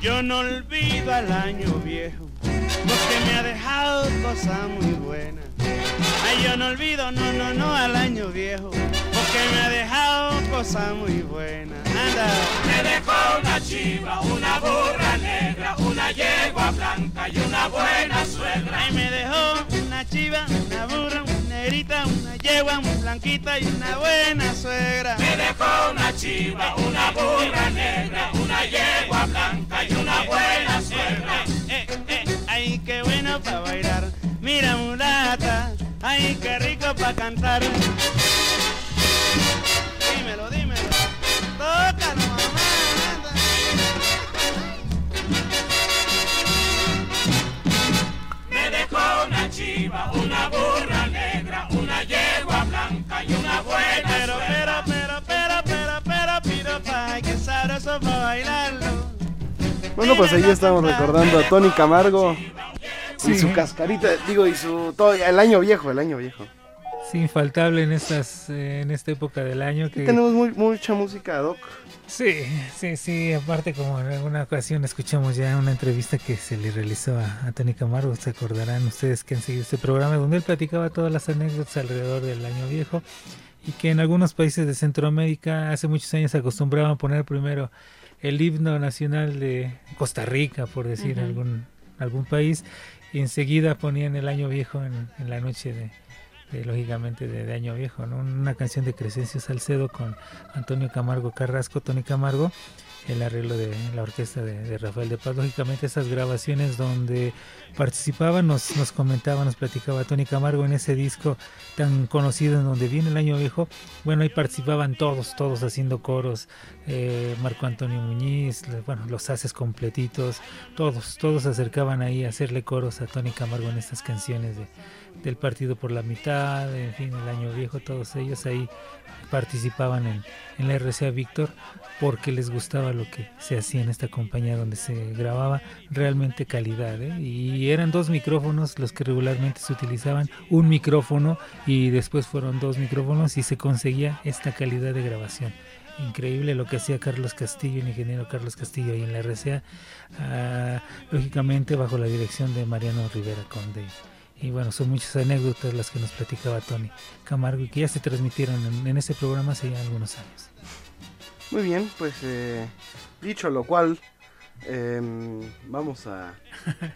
S11: Yo no olvido al año viejo, porque me ha dejado cosas muy buenas. Ay, yo no olvido, no, no, no, al año viejo, porque me ha dejado cosas muy buenas. Anda.
S10: Me dejó una chiva, una burra negra, una yegua blanca y una buena suegra.
S11: Ay, me dejó una chiva, una burra, una negrita, una yegua, muy blanquita y una buena suegra.
S10: Me dejó una chiva, una burra negra, una yegua blanca y una buena suegra.
S11: Eh, eh, ay, qué bueno para bailar. Mira, mulata, ay, qué rico para cantar. Dímelo, dímelo. Tócalo, mamá.
S10: Me dejó una chiva, una burra negra, una yegua blanca y una buena
S11: Pero, pero, pero, pero, pero, pero, piropa, ay, qué sabroso para bailarlo.
S1: Bueno, pues ahí estamos recordando a Tony Camargo y su cascarita, digo, y su todo el año viejo, el año viejo.
S3: Sí, infaltable en estas eh, en esta época del año que
S1: Tenemos muy- mucha música, Doc.
S3: Sí, sí, sí, aparte como en alguna ocasión escuchamos ya una entrevista que se le realizó a, a Tony Camargo, se acordarán ustedes que han seguido este programa donde él platicaba todas las anécdotas alrededor del año viejo y que en algunos países de Centroamérica hace muchos años se acostumbraban a poner primero el himno nacional de Costa Rica, por decir algún, algún país, y enseguida ponían el año viejo en, en la noche de, de, lógicamente de, Año Viejo, ¿no? Una canción de Crescencio Salcedo con Antonio Camargo Carrasco, Tony Camargo, el arreglo de la orquesta de, Rafael de Paz. Lógicamente esas grabaciones donde participaban, nos, nos comentaba, nos platicaba Tony Camargo en ese disco tan conocido en donde viene el Año Viejo. Bueno, ahí participaban todos, todos haciendo coros, eh, Marco Antonio Muñiz, bueno, los haces completitos, todos, todos acercaban ahí a hacerle coros a Tony Camargo en estas canciones de, del partido por la mitad, en fin, el año viejo, todos ellos ahí participaban en, en la RCA Víctor porque les gustaba lo que se hacía en esta compañía donde se grababa realmente calidad ¿eh? y eran dos micrófonos los que regularmente se utilizaban un micrófono y después fueron dos micrófonos y se conseguía esta calidad de grabación increíble lo que hacía Carlos Castillo, el ingeniero Carlos Castillo ahí en la RCA, ah, lógicamente bajo la dirección de Mariano Rivera Conde. Y bueno, son muchas anécdotas las que nos platicaba Tony Camargo y que ya se transmitieron en, en ese programa hace ya algunos años.
S1: Muy bien, pues eh, dicho lo cual, em, vamos a,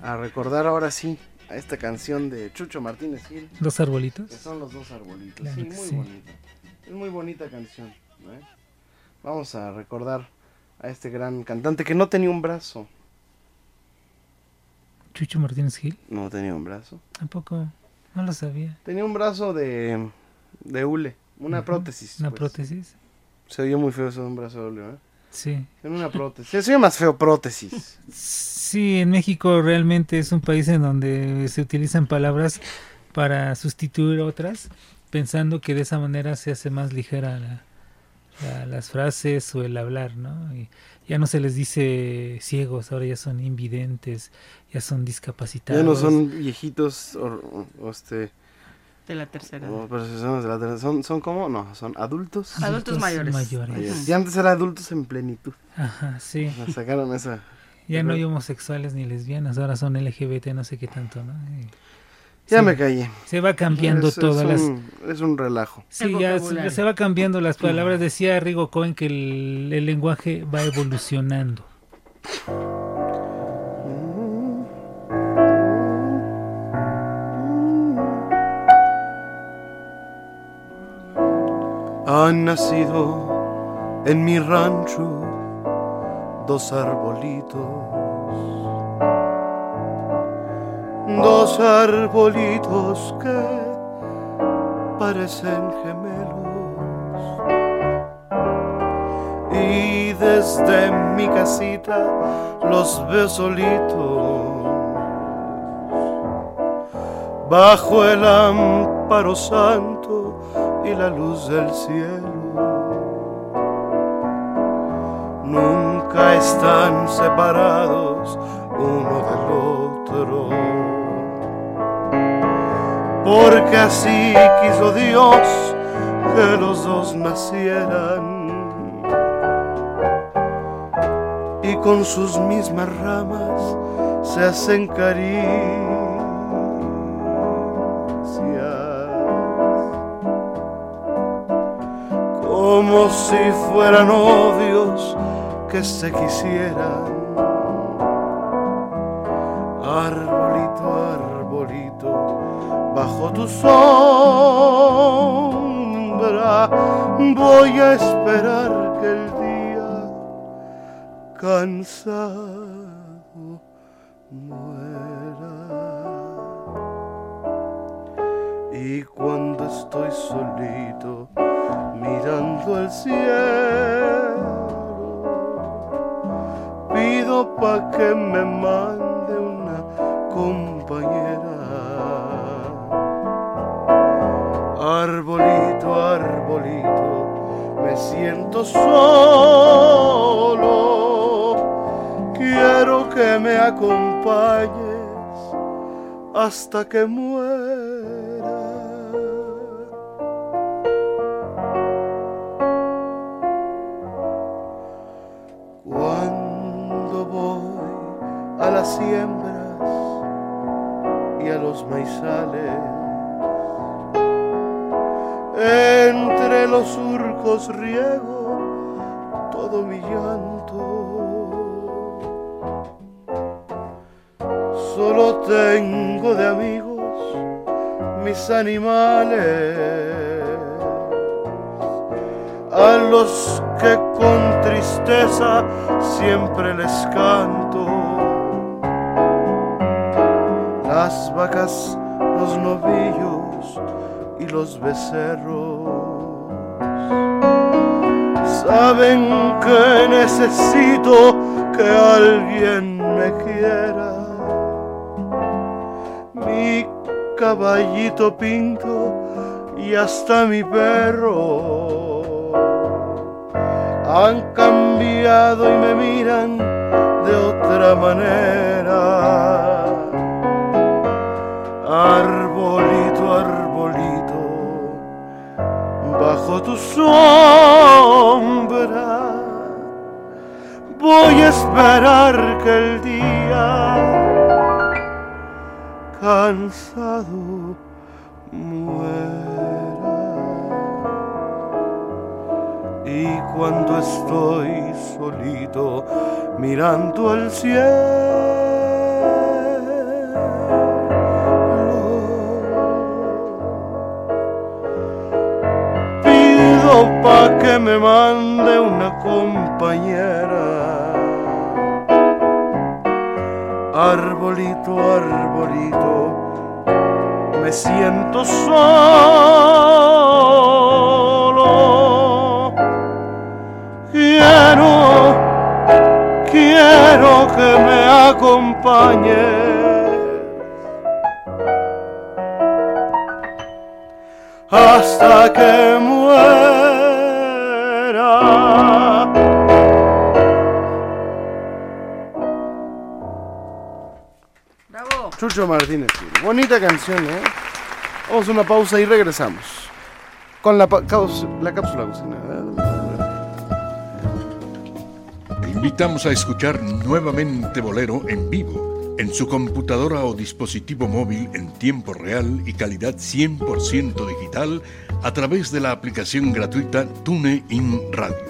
S1: a recordar ahora sí a esta canción de Chucho Martínez Gil.
S3: ¿Dos arbolitos?
S1: Que son los dos arbolitos.
S3: Claro
S1: sí, muy
S3: sí.
S1: bonita. Es muy bonita canción. ¿eh? Vamos a recordar a este gran cantante que no tenía un brazo.
S3: Chucho Martínez Gil,
S1: No tenía un brazo.
S3: tampoco, no lo sabía.
S1: Tenía un brazo de, de hule, una prótesis.
S3: Una
S1: pues.
S3: prótesis.
S1: Se oye muy feo eso de un brazo doble, ¿eh?
S3: Sí.
S1: En una prótesis. Se oye más feo prótesis.
S3: Sí, en México realmente es un país en donde se utilizan palabras para sustituir otras, pensando que de esa manera se hace más ligera la- la- las frases o el hablar, ¿no? Y ya no se les dice ciegos, ahora ya son invidentes, ya son discapacitados.
S1: Ya no son viejitos o, o este...
S2: De la tercera.
S1: o personas de la tercera- ¿Son, ¿Son como? No, son adultos.
S2: Adultos Adultos mayores.
S3: mayores.
S1: Y antes era adultos en plenitud.
S3: Ajá, sí.
S1: O sea, sacaron esa...
S3: Ya no hay homosexuales ni lesbianas, ahora son LGBT, no sé qué tanto, ¿no? Y-
S1: Ya
S3: sí,
S1: me callé.
S3: Se va cambiando
S1: Es- es
S3: todas las...
S1: un- Es un relajo.
S3: Sí, ya se, se va cambiando las palabras. Decía Rigo Cohen que el, el lenguaje va evolucionando.
S1: Han nacido en mi rancho dos arbolitos, dos arbolitos que parecen gemelos. Y desde mi casita los veo solitos, bajo el amparo santo y la luz del cielo. Nunca están separados uno del otro. Porque así quiso Dios que los dos nacieran. Y con sus mismas ramas se hacen caricias como si fueran odios que se quisieran. Bajo tu sombra voy a esperar que el día cansado muera. Y cuando estoy solito mirando el cielo, pido pa' que me mande una compañera. Arbolito, arbolito, me siento solo. Quiero que me acompañes hasta que muera. Cuando voy a las siembras y a los maizales, entre los surcos riego todo mi llanto. Solo tengo de amigos mis animales, a los que con tristeza siempre les canto. Las vacas, los novillos los becerros saben que necesito que alguien me quiera. Mi caballito pinto y hasta mi perro han cambiado y me miran de otra manera. Bajo tu sombra voy a esperar que el día cansado muera. Y cuando estoy solito mirando el cielo, ropa que me mande una compañera. Arbolito, arbolito, me siento solo.
S5: Quiero, quiero que me acompañe. hasta que
S2: Bravo.
S1: Chucho Martínez. Bonita canción, ¿eh? Vamos a una pausa y regresamos. Con la, la cápsula.
S6: Te invitamos a escuchar nuevamente Bolero en vivo, en su computadora o dispositivo móvil en tiempo real y calidad 100% digital a través de la aplicación gratuita TuneIn Radio.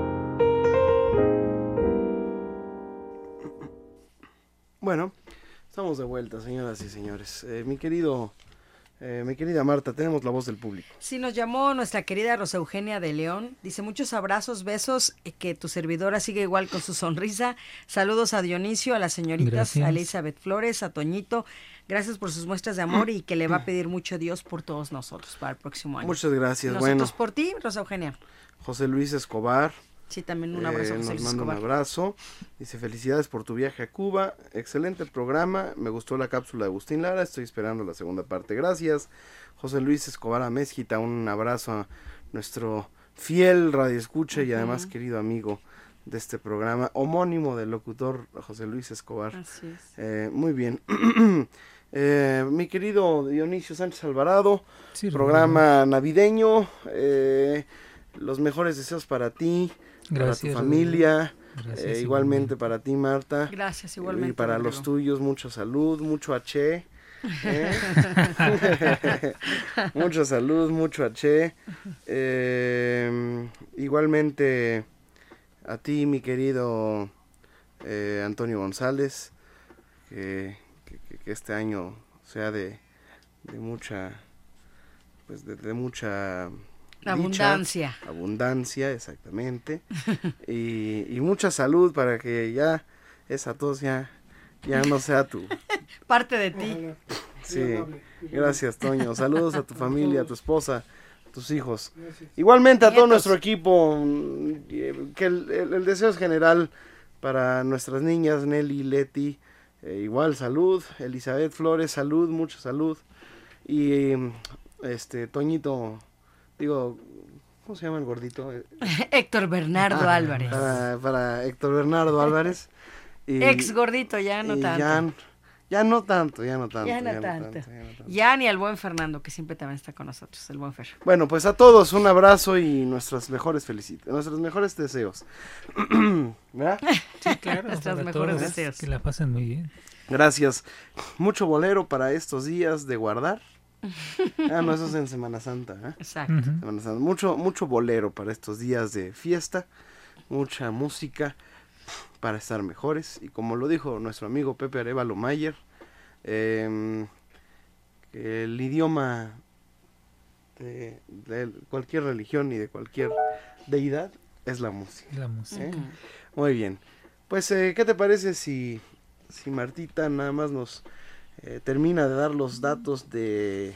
S1: Bueno, estamos de vuelta, señoras y señores. Eh, mi querido, eh, mi querida Marta, tenemos la voz del público.
S2: Sí, nos llamó nuestra querida Rosa Eugenia de León. Dice muchos abrazos, besos, eh, que tu servidora sigue igual con su sonrisa. Saludos a Dionisio, a las señoritas,
S3: Gracias.
S2: a Elizabeth Flores, a Toñito. Gracias por sus muestras de amor y que le va a pedir mucho Dios por todos nosotros para el próximo año.
S1: Muchas gracias.
S2: Nosotros
S1: Bueno,
S2: por ti, Rosa Eugenia.
S1: José Luis Escobar.
S2: Sí, también un abrazo,
S1: eh,
S2: José
S1: nos
S2: Luis
S1: manda un abrazo. Dice felicidades por tu viaje a Cuba. Excelente programa. Me gustó la cápsula de Agustín Lara. Estoy esperando la segunda parte. Gracias. José Luis Escobar Amezquita. Un abrazo a nuestro fiel radioescucha y además querido amigo de este programa, homónimo del locutor José Luis Escobar.
S2: Así es.
S1: Eh, muy bien. Eh, mi querido Dionisio Sánchez Alvarado,
S3: Sí,
S1: programa navideño, eh, los mejores deseos para ti, para
S3: Gracias,
S1: tu familia,
S3: Gracias,
S1: eh, igualmente para ti Marta.
S2: Gracias,
S1: Y
S2: igualmente.
S1: para los tuyos, mucha salud, mucho H. ¿eh? mucha salud, mucho H. Eh, igualmente a ti, mi querido eh, Antonio González, que, que- que- que este año sea de, de mucha, pues de, de mucha dicha,
S2: Abundancia.
S1: abundancia, exactamente, y, y mucha salud para que ya esa tos ya, ya no sea tu,
S2: Parte de ti.
S1: Sí, gracias Toño. Saludos a tu familia, a tu esposa, a tus hijos. Igualmente a todo nuestro equipo, que el, el- el deseo es general para nuestras niñas, Nelly, Leti, eh, igual salud, Elizabeth Flores, salud, mucha salud. Y este Toñito, digo, ¿cómo se llama el gordito? Eh,
S2: Héctor Bernardo
S1: ah,
S2: Álvarez.
S1: Para, para Héctor Bernardo Álvarez. Y-
S2: Ex gordito, ya no tanto.
S1: Ya, ya no tanto, ya no tanto.
S2: Ya no
S1: ya
S2: tanto.
S1: ya no tanto.
S2: Ya ni al buen Fernando, que siempre también está con nosotros, el buen Fer.
S1: Bueno, pues a todos un abrazo y nuestras mejores felicitaciones, nuestros mejores deseos. ¿Verdad?
S3: Sí, claro.
S2: Nuestros mejores
S3: todos,
S2: deseos.
S3: Que la pasen muy bien.
S1: Gracias. Mucho bolero para estos días de guardar. Ah, no, eso es en Semana Santa. ¿eh?
S2: Exacto.
S1: Semana Santa. Mucho, mucho bolero para estos días de fiesta. Mucha música para estar mejores. Y como lo dijo nuestro amigo Pepe Arevalo Mayer, em, que el idioma de, de cualquier religión y de cualquier deidad es la música.
S3: La música.
S1: ¿eh? Muy bien. Pues, eh, ¿qué te parece si, si Martita nada más nos eh, termina de dar los datos de,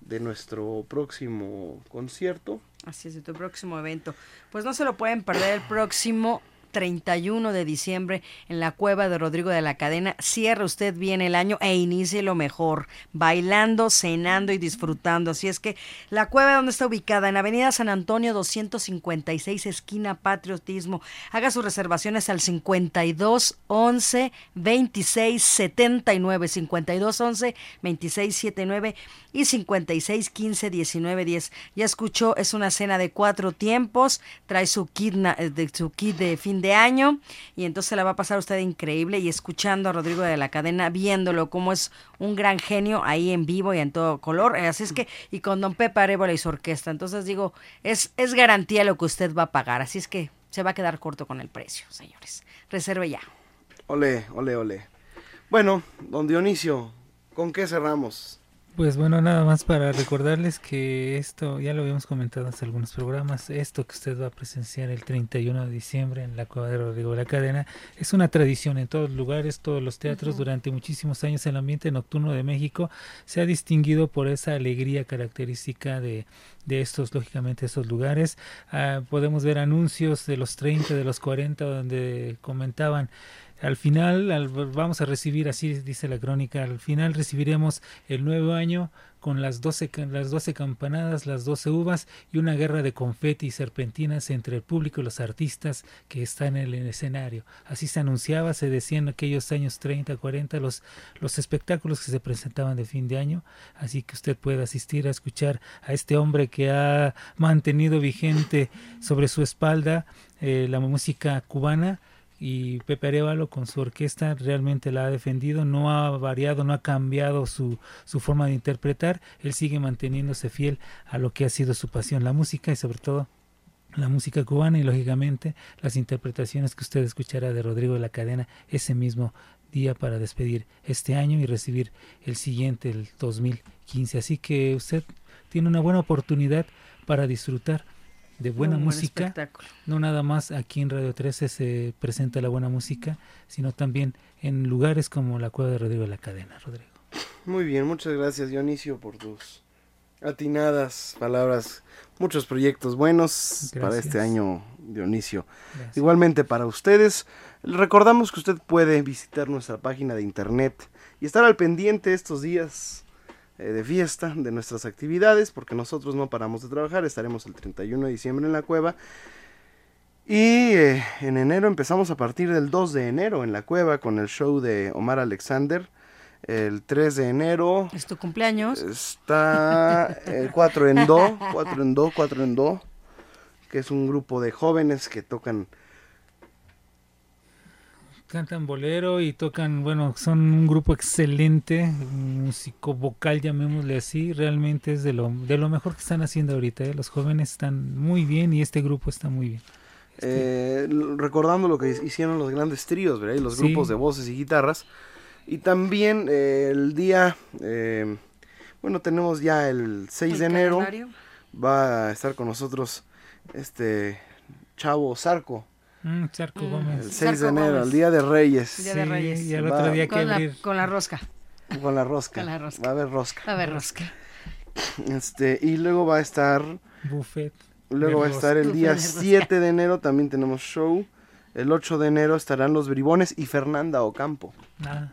S1: de nuestro próximo concierto?
S2: Así es, de tu próximo evento. Pues no se lo pueden perder el próximo 31 de diciembre en la cueva de Rodrigo de la Cadena. Cierra usted bien el año e inicie lo mejor, bailando, cenando y disfrutando. Así es que la cueva donde está ubicada en Avenida San Antonio 256 esquina Patriotismo. Haga sus reservaciones al 52 11 26 79 52 11 26 79 y 56 15 19 10. Ya escuchó, es una cena de cuatro tiempos, trae su kit, eh, de, su de fin de año y entonces la va a pasar usted increíble y escuchando a Rodrigo de la Cadena, viéndolo como es un gran genio ahí en vivo y en todo color. Eh, Así es que, y con Don Pepe Arevalo y su orquesta. Entonces digo, es, es garantía lo que usted va a pagar. Así es que se va a quedar corto con el precio, señores. Reserve ya.
S1: Ole, ole, ole. Bueno, don Dionisio, ¿con qué cerramos?
S3: Pues bueno, nada más para recordarles que esto, ya lo habíamos comentado hace algunos programas, esto que usted va a presenciar el 31 de diciembre en la Cueva de Rodrigo La Cadena, es una tradición en todos los lugares, todos los teatros, durante muchísimos años el ambiente nocturno de México se ha distinguido por esa alegría característica de, de estos, lógicamente, estos lugares. Ah, podemos ver anuncios de los 30, de los 40, donde comentaban al final al- vamos a recibir, así dice la crónica, al final recibiremos el nuevo año con las 12, ca- las 12 campanadas, las 12 uvas y una guerra de confeti y serpentinas entre el público y los artistas que están en el escenario. Así se anunciaba, se decía en aquellos años 30, 40 los, los espectáculos que se presentaban de fin de año. Así que usted puede asistir a escuchar a este hombre que ha mantenido vigente sobre su espalda eh, la música cubana y Pepe Arevalo con su orquesta realmente la ha defendido, no ha variado, no ha cambiado su, su forma de interpretar, él sigue manteniéndose fiel a lo que ha sido su pasión, la música y sobre todo la música cubana y lógicamente las interpretaciones que usted escuchará de Rodrigo de la Cadena ese mismo día para despedir este año y recibir el siguiente, el 2015. Así que usted tiene una buena oportunidad para disfrutar de buena
S2: Un buen
S3: música.
S2: espectáculo.
S3: No nada más aquí en Radio 13 se presenta la buena música, sino también en lugares como la Cueva de Rodrigo de la Cadena, Rodrigo.
S1: Muy bien, muchas gracias Dionisio por tus atinadas palabras. Muchos proyectos buenos para este año, Dionisio.
S3: Gracias.
S1: Igualmente para ustedes, recordamos que usted puede visitar nuestra página de internet y estar al pendiente estos días eh, de fiesta de nuestras actividades, porque nosotros no paramos de trabajar, estaremos el 31 de diciembre en la cueva. Y eh, en enero empezamos a partir del 2 de enero en la cueva con el show de Omar Alexander. El 3 de enero
S2: Es tu cumpleaños.
S1: está el 4 en Do, 4 en Do, 4 en Do, que es un grupo de jóvenes que tocan
S3: Cantan bolero y tocan, bueno, son un grupo excelente, músico vocal, llamémosle así, realmente es de lo, de lo mejor que están haciendo ahorita, ¿eh? los jóvenes están muy bien y este grupo está muy bien.
S1: eh, l- recordando lo que hicieron los grandes tríos, ¿verdad? Y los
S3: Sí.
S1: grupos de voces y guitarras. Y también eh, el día, eh, bueno, tenemos ya el 6 de enero,
S2: calendario.
S1: va a estar con nosotros este chavo Zarco.
S3: Mm, Charco
S2: Mm.
S3: Gómez.
S1: El 6 de enero,
S2: Gómez.
S1: el día de Reyes.
S2: Día de Reyes.
S3: y
S1: Va-
S3: otro día que
S2: Con la, con la rosca.
S1: Con la rosca.
S2: Con la rosca.
S1: Va a haber rosca.
S2: A ver, rosca.
S1: Este, y luego va a estar
S3: buffet.
S1: Luego va a
S3: de
S1: estar el día
S2: De rosca.
S1: 7 de enero, también tenemos show. El 8 de enero estarán los bribones y Fernanda Ocampo.
S3: Ah,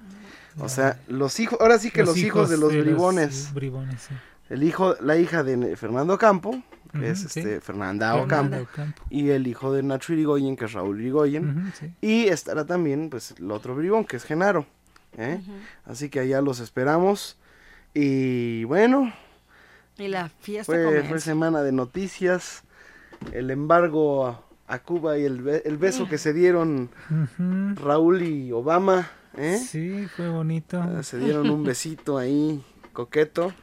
S1: O sea, los hijos, ahora sí que los, hijos, de los bribones.
S3: bribones, sí.
S1: El hijo, la hija de Fernando Ocampo, que es
S3: sí.
S1: este Fernanda
S3: Fernanda
S1: Ocampo,
S3: Ocampo.
S1: y el hijo de Nacho Irigoyen, que es Raúl Irigoyen.
S3: Sí.
S1: Y estará también, pues, el otro bribón, que es Genaro. ¿eh? Así que allá los esperamos. Y bueno,
S2: Y la fiesta
S1: fue, fue
S2: comienza.
S1: semana de noticias. El embargo a, a Cuba y el, be- el beso que se dieron. Raúl y Obama. ¿eh?
S3: Sí, fue bonito.
S1: Ah, Se dieron un besito ahí, coqueto.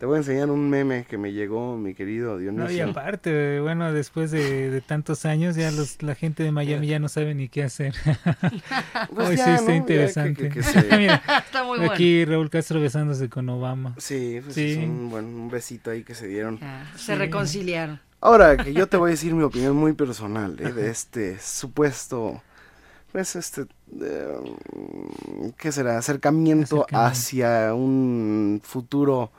S1: Te voy a enseñar un meme que me llegó, mi querido
S3: No, y
S1: Dionisio.
S3: aparte, bueno, después de, de tantos años, ya los, la gente de Miami ya no sabe ni qué hacer.
S1: Pues
S3: Hoy
S1: ya,
S3: sí
S1: ¿no?
S3: está
S1: Ya que-
S3: interesante.
S1: que- que se-
S3: Mira,
S2: Está muy bueno.
S3: aquí Raúl Castro besándose con Obama.
S1: Sí, pues
S3: Sí.
S1: es un, buen, un besito ahí que se dieron.
S2: Ah, Se
S3: Sí.
S2: reconciliaron.
S1: Ahora que yo te voy a decir mi opinión muy personal ¿eh? de este supuesto, pues este, eh, ¿qué será? Acercamiento,
S3: Acercamiento.
S1: hacia un futuro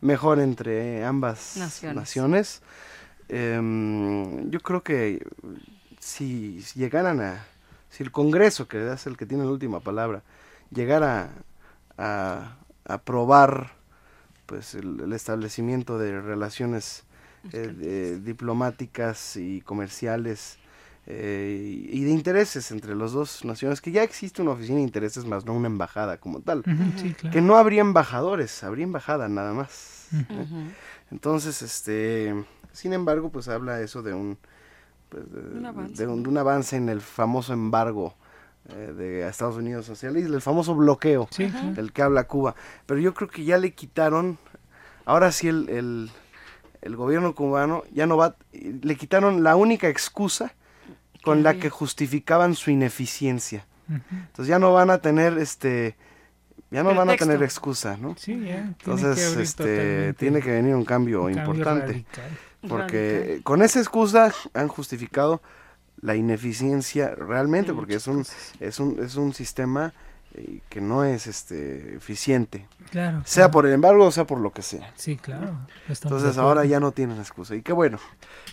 S1: mejor entre ambas
S2: Naciones.
S1: naciones. Em, yo creo que si, si llegaran a, si el Congreso, que es el que tiene la última palabra, llegara a a aprobar pues el, el establecimiento de relaciones eh, de- diplomáticas y comerciales eh, y de intereses entre las dos naciones, que ya existe una oficina de intereses más no una embajada como tal,
S3: Ujú, sí, claro.
S1: que no habría embajadores, habría embajada nada más. ¿eh? Entonces, este, sin embargo, pues habla eso de un, pues, de,
S2: Un avance.
S1: de un, de un avance en el famoso embargo eh, de Estados Unidos hacia la isla, el famoso bloqueo
S3: Sí, claro.
S1: del que habla Cuba. Pero yo creo que ya le quitaron, ahora sí el, el, el gobierno cubano ya no va, le quitaron la única excusa con la que justificaban su ineficiencia. Entonces ya no van a tener este ya no van a tener excusa, ¿no?
S3: Sí, ya.
S1: Entonces, este,
S3: totalmente
S1: tiene que venir un cambio
S3: un cambio
S1: importante.
S3: radical.
S1: Porque con esa excusa han justificado la ineficiencia realmente, porque es un, es un, es un sistema eh, que no es este eficiente.
S3: Claro.
S1: Sea
S3: claro.
S1: por el embargo o sea por lo que sea.
S3: Sí, claro. estamos
S1: Entonces ahora ya no tienen excusa. Y qué bueno,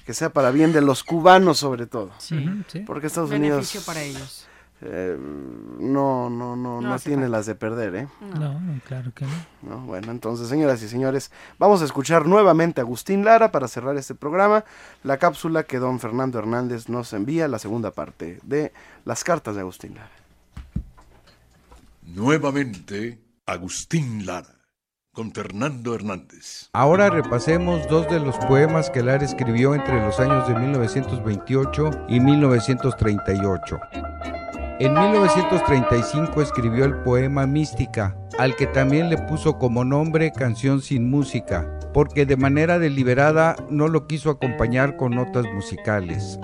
S1: que sea para bien de los cubanos sobre todo.
S3: Ujú, sí.
S1: Porque Estados
S2: Beneficio
S1: Unidos
S2: para ellos.
S1: eh, no, no, no,
S2: No
S1: no, tiene las de perder, ¿eh?
S3: No, no, claro que no.
S1: ¿no? Bueno, entonces, señoras y señores, vamos a escuchar nuevamente a Agustín Lara para cerrar este programa, la cápsula que don Fernando Hernández nos envía, la segunda parte de las cartas de Agustín Lara.
S6: Nuevamente, Agustín Lara, con Fernando Hernández.
S8: Ahora repasemos dos de los poemas que Lara escribió entre los años de 1928 y 1938. En 1935 escribió el poema Mística, al que también le puso como nombre Canción sin música, porque de manera deliberada no lo quiso acompañar con notas musicales.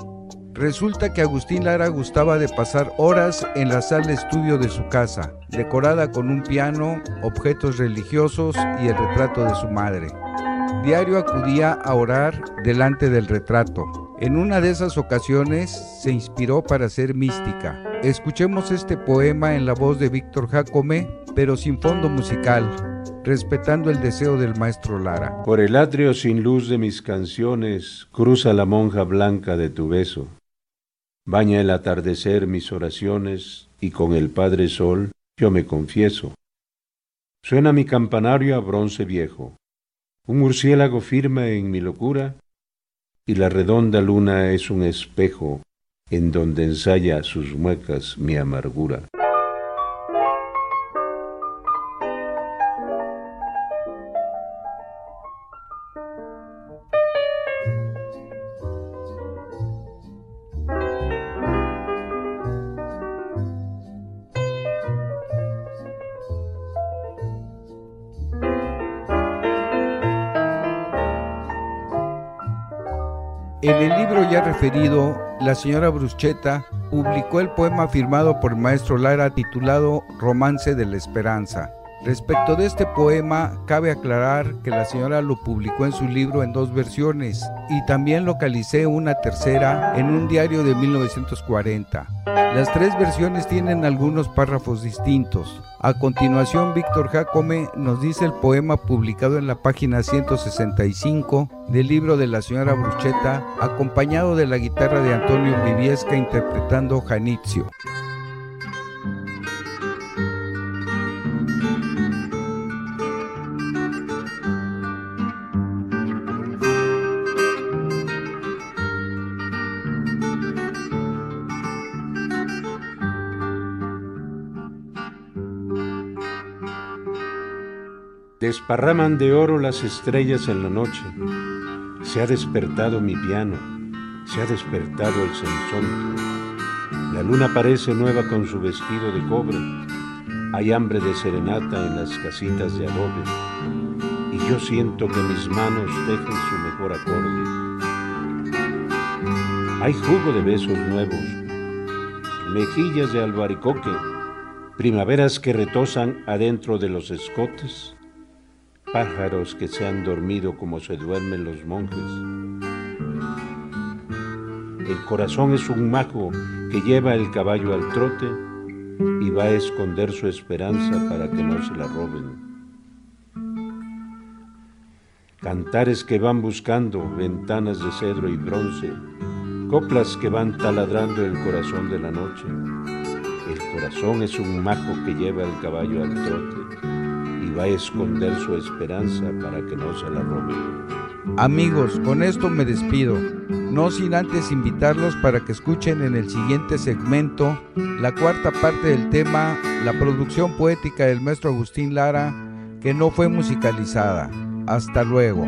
S8: Resulta que Agustín Lara gustaba de pasar horas en la sala estudio de su casa, decorada con un piano, objetos religiosos y el retrato de su madre. Diario acudía a orar delante del retrato. En una de esas ocasiones se inspiró para ser mística. Escuchemos este poema en la voz de Víctor Jacome, pero sin fondo musical, respetando el deseo del maestro Lara.
S9: Por el atrio sin luz de mis canciones, cruza la monja blanca de tu beso. Baña el atardecer mis oraciones, y con el Padre Sol yo me confieso. Suena mi campanario a bronce viejo. Un murciélago firma en mi locura, y la redonda luna es un espejo en donde ensaya sus muecas mi amargura.
S8: Referido, la señora Bruschetta publicó el poema firmado por el maestro Lara titulado Romance de la Esperanza. Respecto de este poema, cabe aclarar que la señora lo publicó en su libro en dos versiones y también localicé una tercera en un diario de 1940. Las tres versiones tienen algunos párrafos distintos. A continuación, Víctor Jacome nos dice el poema publicado en la página 165 del libro de la señora Bruchetta, acompañado de la guitarra de Antonio Briviesca interpretando Janitzio.
S9: Desparraman de oro las estrellas en la noche. Se ha despertado mi piano, se ha despertado el sensonte. La luna parece nueva con su vestido de cobre. Hay hambre de serenata en las casitas de adobe. Y yo siento que mis manos tejen su mejor acorde. Hay jugo de besos nuevos, mejillas de albaricoque, primaveras que retosan adentro de los escotes pájaros que se han dormido como se duermen los monjes. El corazón es un mago que lleva el caballo al trote y va a esconder su esperanza para que no se la roben. Cantares que van buscando ventanas de cedro y bronce, coplas que van taladrando el corazón de la noche. El corazón es un mago que lleva el caballo al trote va a esconder su esperanza para que no se la roben.
S8: Amigos, con esto me despido, no sin antes invitarlos para que escuchen en el siguiente segmento la cuarta parte del tema, la producción poética del maestro Agustín Lara, que no fue musicalizada. Hasta luego.